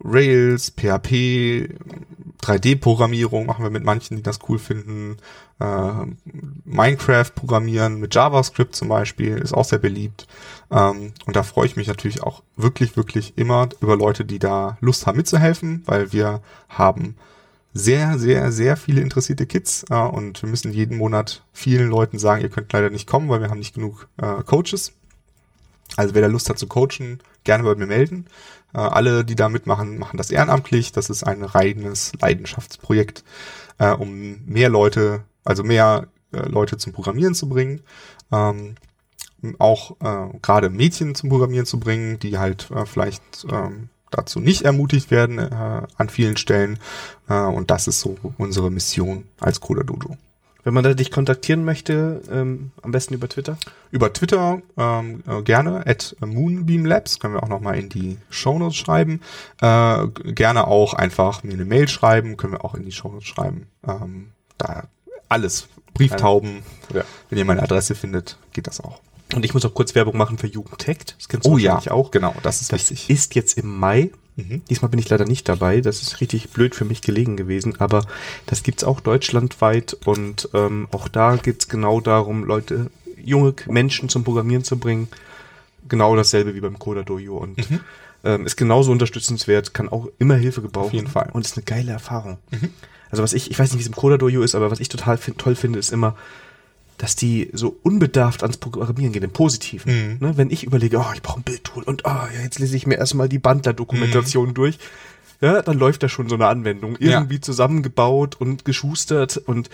Rails, PHP, 3D-Programmierung machen wir mit manchen, die das cool finden. Äh, Minecraft programmieren mit JavaScript zum Beispiel ist auch sehr beliebt. Ähm, und da freue ich mich natürlich auch wirklich, wirklich immer über Leute, die da Lust haben mitzuhelfen, weil wir haben sehr, sehr, sehr viele interessierte Kids äh, und wir müssen jeden Monat vielen Leuten sagen, ihr könnt leider nicht kommen, weil wir haben nicht genug äh, Coaches. Also wer da Lust hat zu coachen, gerne bei mir melden. Äh, alle, die da mitmachen, machen das ehrenamtlich. Das ist ein reines Leidenschaftsprojekt, äh, um mehr Leute, also mehr äh, Leute zum Programmieren zu bringen. Ähm, auch äh, gerade Mädchen zum Programmieren zu bringen, die halt äh, vielleicht ähm, dazu nicht ermutigt werden äh, an vielen Stellen. Äh, und das ist so unsere Mission als Coder Dojo. Wenn man da dich kontaktieren möchte, ähm, am besten über Twitter? Über Twitter ähm, äh, gerne, at Moonbeam Labs, können wir auch nochmal in die Shownotes schreiben. Äh, gerne auch einfach mir eine Mail schreiben, können wir auch in die Shownotes schreiben. Ähm, da alles, Brieftauben, ja. wenn ihr meine Adresse findet, geht das auch. Und ich muss auch kurz Werbung machen für Jugendtech. Das kennst du oh, ja. auch. Genau, das ist das wichtig. ist jetzt im Mai Mhm. Diesmal bin ich leider nicht dabei. Das ist richtig blöd für mich gelegen gewesen. Aber das gibt's auch deutschlandweit und ähm, auch da geht's genau darum, Leute, junge Menschen zum Programmieren zu bringen. Genau dasselbe wie beim Coda Dojo und mhm. ähm, ist genauso unterstützenswert, kann auch immer Hilfe gebrauchen. Auf jeden Fall. Und ist eine geile Erfahrung. Mhm. Also was ich, ich weiß nicht, wie es im Coda Dojo ist, aber was ich total toll finde, ist immer, dass die so unbedarft ans Programmieren gehen, im Positiven. Mhm. Ne, wenn ich überlege, oh, ich brauche ein Bildtool und oh, ja, jetzt lese ich mir erstmal die Bandler-Dokumentation mhm. durch, ja, dann läuft da schon so eine Anwendung. Irgendwie ja. zusammengebaut und geschustert und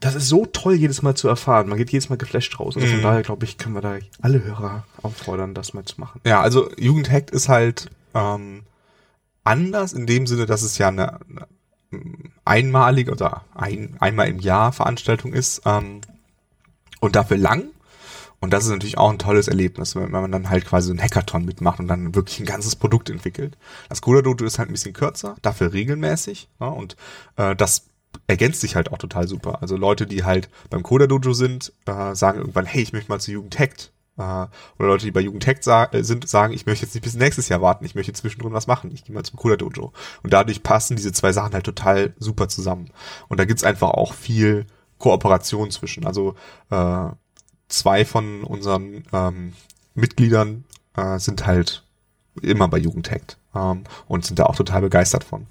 das ist so toll, jedes Mal zu erfahren. Man geht jedes Mal geflasht raus. Also von mhm. daher, glaube ich, können wir da alle Hörer auffordern, das mal zu machen. Ja, also Jugendhackt ist halt ähm, anders in dem Sinne, dass es ja eine, eine einmalige oder ein, einmal im Jahr Veranstaltung ist. Ähm, und dafür lang. Und das ist natürlich auch ein tolles Erlebnis, wenn man dann halt quasi so ein Hackathon mitmacht und dann wirklich ein ganzes Produkt entwickelt. Das Coda Dojo ist halt ein bisschen kürzer, dafür regelmäßig. Ja, und äh, das ergänzt sich halt auch total super. Also Leute, die halt beim Coda Dojo sind, äh, sagen irgendwann, hey, ich möchte mal zu Jugend Hackt. Oder Leute, die bei Jugend Hackt sa äh, sind, sagen, ich möchte jetzt nicht bis nächstes Jahr warten, ich möchte zwischendrin was machen. Ich gehe mal zum Coda Dojo. Und dadurch passen diese zwei Sachen halt total super zusammen. Und da gibt's einfach auch viel Kooperation zwischen. Also äh, zwei von unseren ähm, Mitgliedern äh, sind halt immer bei Jugendhackt ähm, und sind da auch total begeistert von.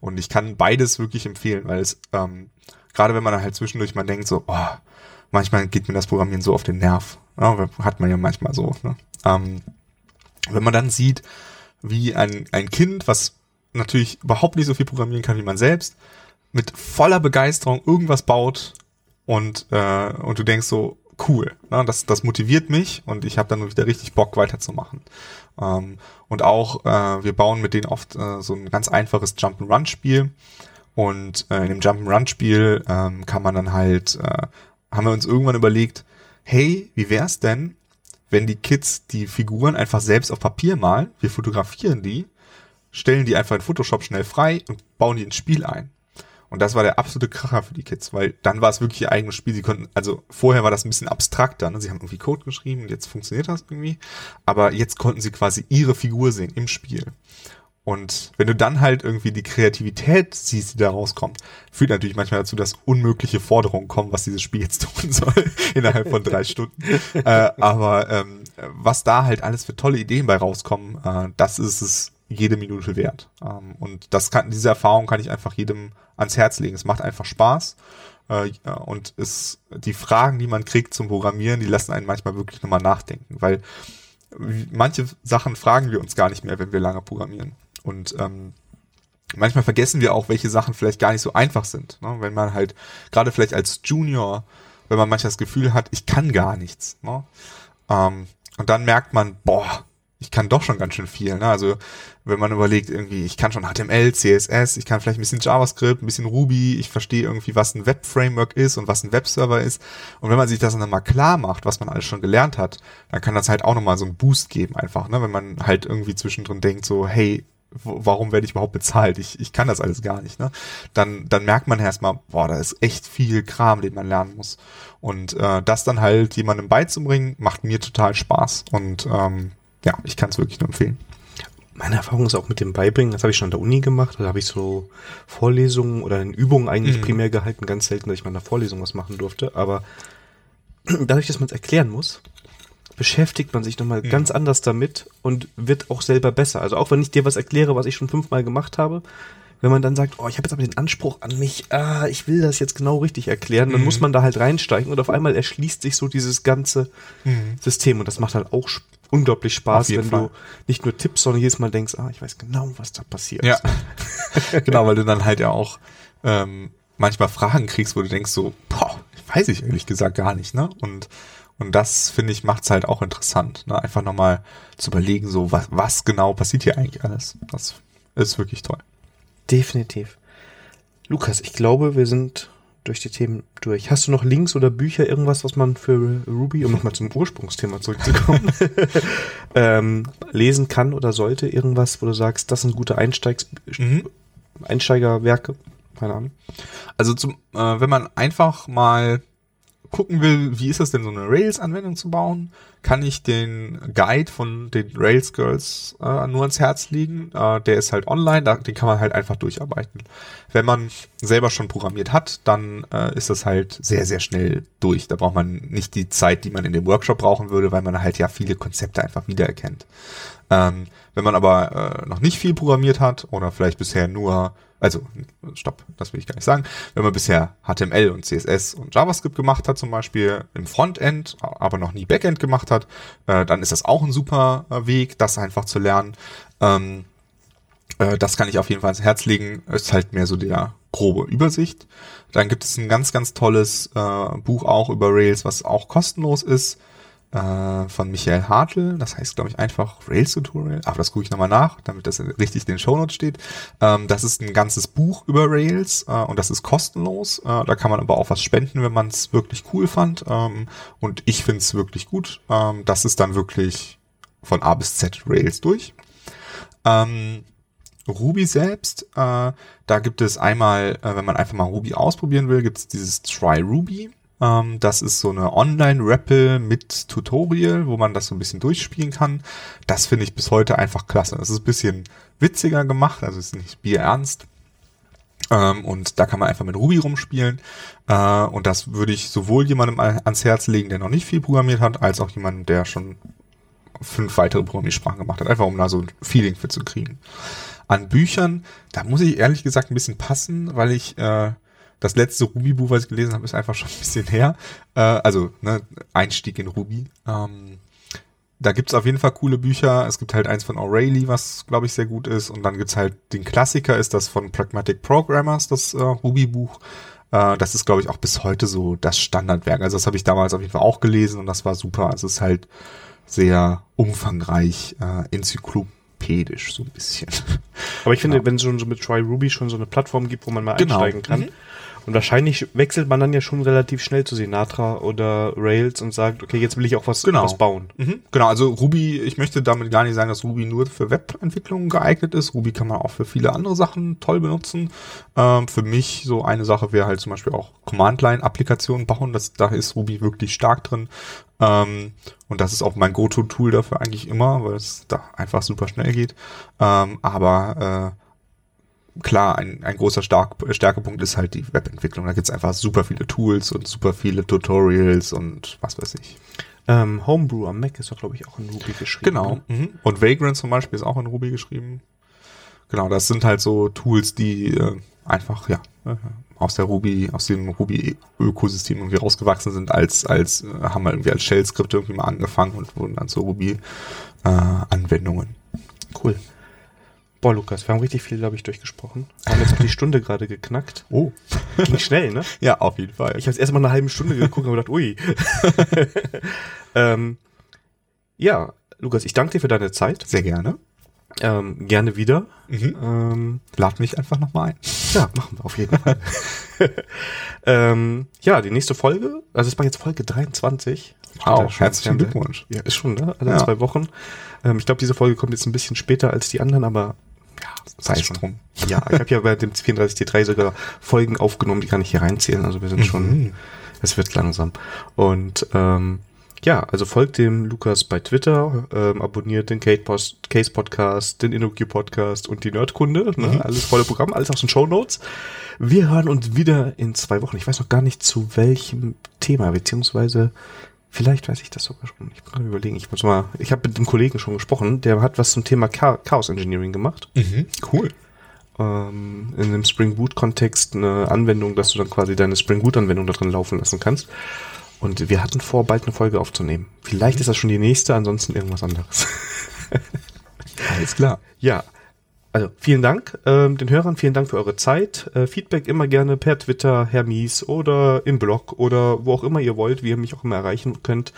Und ich kann beides wirklich empfehlen, weil es ähm, gerade wenn man halt zwischendurch mal denkt so, oh, manchmal geht mir das Programmieren so auf den Nerv. Ja, hat man ja manchmal so. Ne? Ähm, wenn man dann sieht, wie ein, ein Kind, was natürlich überhaupt nicht so viel programmieren kann wie man selbst, mit voller Begeisterung irgendwas baut und, äh, und du denkst so, cool, ne? das, das motiviert mich und ich habe dann wieder richtig Bock weiterzumachen. Ähm, und auch, äh, wir bauen mit denen oft äh, so ein ganz einfaches Jump'n'Run-Spiel und äh, in dem Jump'n'Run-Spiel ähm, kann man dann halt, äh, haben wir uns irgendwann überlegt, hey, wie wär's denn, wenn die Kids die Figuren einfach selbst auf Papier malen, wir fotografieren die, stellen die einfach in Photoshop schnell frei und bauen die ins Spiel ein. Und das war der absolute Kracher für die Kids, weil dann war es wirklich ihr eigenes Spiel. Sie konnten, also vorher war das ein bisschen abstrakter, ne? sie haben irgendwie Code geschrieben und jetzt funktioniert das irgendwie. Aber jetzt konnten sie quasi ihre Figur sehen im Spiel. Und wenn du dann halt irgendwie die Kreativität siehst, die da rauskommt, führt natürlich manchmal dazu, dass unmögliche Forderungen kommen, was dieses Spiel jetzt tun soll, innerhalb von drei Stunden. Äh, aber ähm, was da halt alles für tolle Ideen bei rauskommen, äh, das ist es jede Minute wert. Ähm, und das kann, diese Erfahrung kann ich einfach jedem ans Herz legen. Es macht einfach Spaß. Äh, und es, die Fragen, die man kriegt zum Programmieren, die lassen einen manchmal wirklich nochmal nachdenken, weil manche Sachen fragen wir uns gar nicht mehr, wenn wir lange programmieren. Und ähm, manchmal vergessen wir auch, welche Sachen vielleicht gar nicht so einfach sind. Ne? Wenn man halt, gerade vielleicht als Junior, wenn man manchmal das Gefühl hat, ich kann gar nichts. Ne? Ähm, und dann merkt man, boah, ich kann doch schon ganz schön viel. Ne? Also wenn man überlegt, irgendwie, ich kann schon HTML, CSS, ich kann vielleicht ein bisschen JavaScript, ein bisschen Ruby, ich verstehe irgendwie, was ein Web-Framework ist und was ein Webserver ist. Und wenn man sich das dann mal klar macht, was man alles schon gelernt hat, dann kann das halt auch nochmal so einen Boost geben einfach, ne? wenn man halt irgendwie zwischendrin denkt, so, hey, warum werde ich überhaupt bezahlt? Ich, ich kann das alles gar nicht. Ne? Dann, dann merkt man erstmal, boah, da ist echt viel Kram, den man lernen muss. Und äh, das dann halt jemandem beizubringen, macht mir total Spaß. Und ähm, ja, ich kann es wirklich nur empfehlen. Meine Erfahrung ist auch mit dem Beibringen, das habe ich schon an der Uni gemacht, da habe ich so Vorlesungen oder in Übungen eigentlich mhm. primär gehalten, ganz selten, dass ich mal in einer Vorlesung was machen durfte, aber dadurch, dass man es erklären muss, beschäftigt man sich nochmal mhm. ganz anders damit und wird auch selber besser. Also auch wenn ich dir was erkläre, was ich schon fünfmal gemacht habe, wenn man dann sagt, oh, ich habe jetzt aber den Anspruch an mich, ah, ich will das jetzt genau richtig erklären, dann mhm. muss man da halt reinsteigen und auf einmal erschließt sich so dieses ganze mhm. System und das macht halt auch unglaublich Spaß, wenn Fall. du nicht nur tippst, sondern jedes Mal denkst, ah, ich weiß genau, was da passiert. Ja, genau, weil du dann halt ja auch ähm, manchmal Fragen kriegst, wo du denkst so, boah, weiß ich ehrlich gesagt gar nicht, ne? Und und das, finde ich, macht es halt auch interessant, ne? einfach nochmal zu überlegen, so was, was genau passiert hier eigentlich alles. Das ist wirklich toll. Definitiv. Lukas, ich glaube, wir sind durch die Themen durch. Hast du noch Links oder Bücher, irgendwas, was man für Ruby, um nochmal zum Ursprungsthema zurückzukommen, ähm, lesen kann oder sollte? Irgendwas, wo du sagst, das sind gute Einsteigs mhm. Einsteigerwerke? Keine Ahnung. Also zum, äh, wenn man einfach mal gucken will, wie ist es denn, so eine Rails-Anwendung zu bauen, kann ich den Guide von den Rails Girls äh, nur ans Herz legen. Äh, der ist halt online, da, den kann man halt einfach durcharbeiten. Wenn man selber schon programmiert hat, dann äh, ist das halt sehr, sehr schnell durch. Da braucht man nicht die Zeit, die man in dem Workshop brauchen würde, weil man halt ja viele Konzepte einfach wiedererkennt. Ähm, wenn man aber äh, noch nicht viel programmiert hat oder vielleicht bisher nur also stopp, das will ich gar nicht sagen, wenn man bisher HTML und CSS und JavaScript gemacht hat, zum Beispiel im Frontend, aber noch nie Backend gemacht hat, äh, dann ist das auch ein super äh, Weg, das einfach zu lernen. Ähm, äh, das kann ich auf jeden Fall ans Herz legen. Ist halt mehr so der grobe Übersicht. Dann gibt es ein ganz, ganz tolles äh, Buch auch über Rails, was auch kostenlos ist äh, von Michael Hartl. Das heißt, glaube ich, einfach Rails Tutorial. Aber das gucke ich nochmal nach, damit das richtig in den Shownotes steht. Ähm, das ist ein ganzes Buch über Rails äh, und das ist kostenlos. Äh, da kann man aber auch was spenden, wenn man es wirklich cool fand. Ähm, und ich finde es wirklich gut. Ähm, das ist dann wirklich von A bis Z Rails durch. Ähm, Ruby selbst, äh, da gibt es einmal, äh, wenn man einfach mal Ruby ausprobieren will, gibt es dieses Try Ruby. Ähm, das ist so eine Online-Rappel mit Tutorial, wo man das so ein bisschen durchspielen kann. Das finde ich bis heute einfach klasse. Das ist ein bisschen witziger gemacht, also ist nicht bierernst. Ähm, und da kann man einfach mit Ruby rumspielen. Äh, und das würde ich sowohl jemandem ans Herz legen, der noch nicht viel programmiert hat, als auch jemandem, der schon fünf weitere Programmiersprachen gemacht hat. Einfach um da so ein Feeling für zu kriegen. An Büchern, da muss ich ehrlich gesagt ein bisschen passen, weil ich äh, das letzte Ruby-Buch, was ich gelesen habe, ist einfach schon ein bisschen her. Äh, also ne, Einstieg in Ruby. Ähm, da gibt's auf jeden Fall coole Bücher. Es gibt halt eins von O'Reilly, was, glaube ich, sehr gut ist. Und dann gibt's halt den Klassiker, ist das von Pragmatic Programmers, das äh, Ruby-Buch. Äh, das ist, glaube ich, auch bis heute so das Standardwerk. Also das habe ich damals auf jeden Fall auch gelesen und das war super. Also es ist halt sehr umfangreich, äh, enzyklopädisch so ein bisschen. Aber ich finde, genau. wenn es schon so mit Try Ruby schon so eine Plattform gibt, wo man mal genau. einsteigen kann, mhm. Und wahrscheinlich wechselt man dann ja schon relativ schnell zu Sinatra oder Rails und sagt, okay, jetzt will ich auch was, genau. was bauen. Mhm. Genau, also Ruby, ich möchte damit gar nicht sagen, dass Ruby nur für Webentwicklung geeignet ist. Ruby kann man auch für viele andere Sachen toll benutzen. Ähm, für mich so eine Sache wäre halt zum Beispiel auch Command-Line-Applikationen bauen. Das, da ist Ruby wirklich stark drin. Ähm, und das ist auch mein Go-To-Tool dafür eigentlich immer, weil es da einfach super schnell geht. Ähm, aber äh, klar, ein, ein großer Stark Stärkepunkt ist halt die Webentwicklung. Da gibt's einfach super viele Tools und super viele Tutorials und was weiß ich. Ähm, Homebrew am Mac ist doch, glaube ich, auch in Ruby geschrieben. Genau. Mhm. Und Vagrant zum Beispiel ist auch in Ruby geschrieben. Genau, das sind halt so Tools, die äh, einfach, ja, äh, aus der Ruby, aus dem Ruby-Ökosystem irgendwie rausgewachsen sind, als, als, äh, haben wir irgendwie als Shell-Skripte irgendwie mal angefangen und wurden dann zu Ruby-Anwendungen. Äh, cool. Boah, Lukas, wir haben richtig viel, glaube ich, durchgesprochen. Wir haben jetzt auch die Stunde gerade geknackt. Oh. Ging schnell, ne? Ja, auf jeden Fall. Ich habe erst mal eine halbe Stunde geguckt und gedacht, ui. ähm, ja, Lukas, ich danke dir für deine Zeit. Sehr gerne. Ähm, gerne wieder. Mhm. Ähm, Lad mich einfach nochmal ein. Ja, machen wir auf jeden Fall. ähm, ja, die nächste Folge, also es war jetzt Folge 23. Wow, herzlichen Glückwunsch. Ja, ist schon, ne? Alle ja. zwei Wochen. Ähm, ich glaube, diese Folge kommt jetzt ein bisschen später als die anderen, aber sei schon drum. Ja, ich habe ja bei dem 34T3 sogar Folgen aufgenommen, die kann ich hier reinzählen. Also wir sind mhm. schon, es wird langsam. Und ähm, ja, also folgt dem Lukas bei Twitter, ähm, abonniert den Kate Post, Case Podcast, den InnoQ Podcast und die Nerdkunde. Ne? Mhm. Alles volle Programm, alles aus den Show Notes. Wir hören uns wieder in zwei Wochen. Ich weiß noch gar nicht zu welchem Thema, beziehungsweise Vielleicht weiß ich das sogar schon. Ich muss gerade überlegen. Ich muss mal. Ich habe mit dem Kollegen schon gesprochen. Der hat was zum Thema Chaos Engineering gemacht. Mhm, cool. Ähm, in einem Spring Boot Kontext eine Anwendung, dass du dann quasi deine Spring Boot Anwendung da drin laufen lassen kannst. Und wir hatten vor, bald eine Folge aufzunehmen. Vielleicht mhm. ist das schon die nächste, ansonsten irgendwas anderes. Alles klar. Ja. Also vielen Dank ähm, den Hörern, vielen Dank für eure Zeit. Äh, Feedback immer gerne per Twitter, Herr Mies oder im Blog oder wo auch immer ihr wollt, wie ihr mich auch immer erreichen könnt.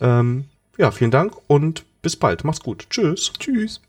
Ähm, ja, vielen Dank und bis bald. Macht's gut. Tschüss. Tschüss.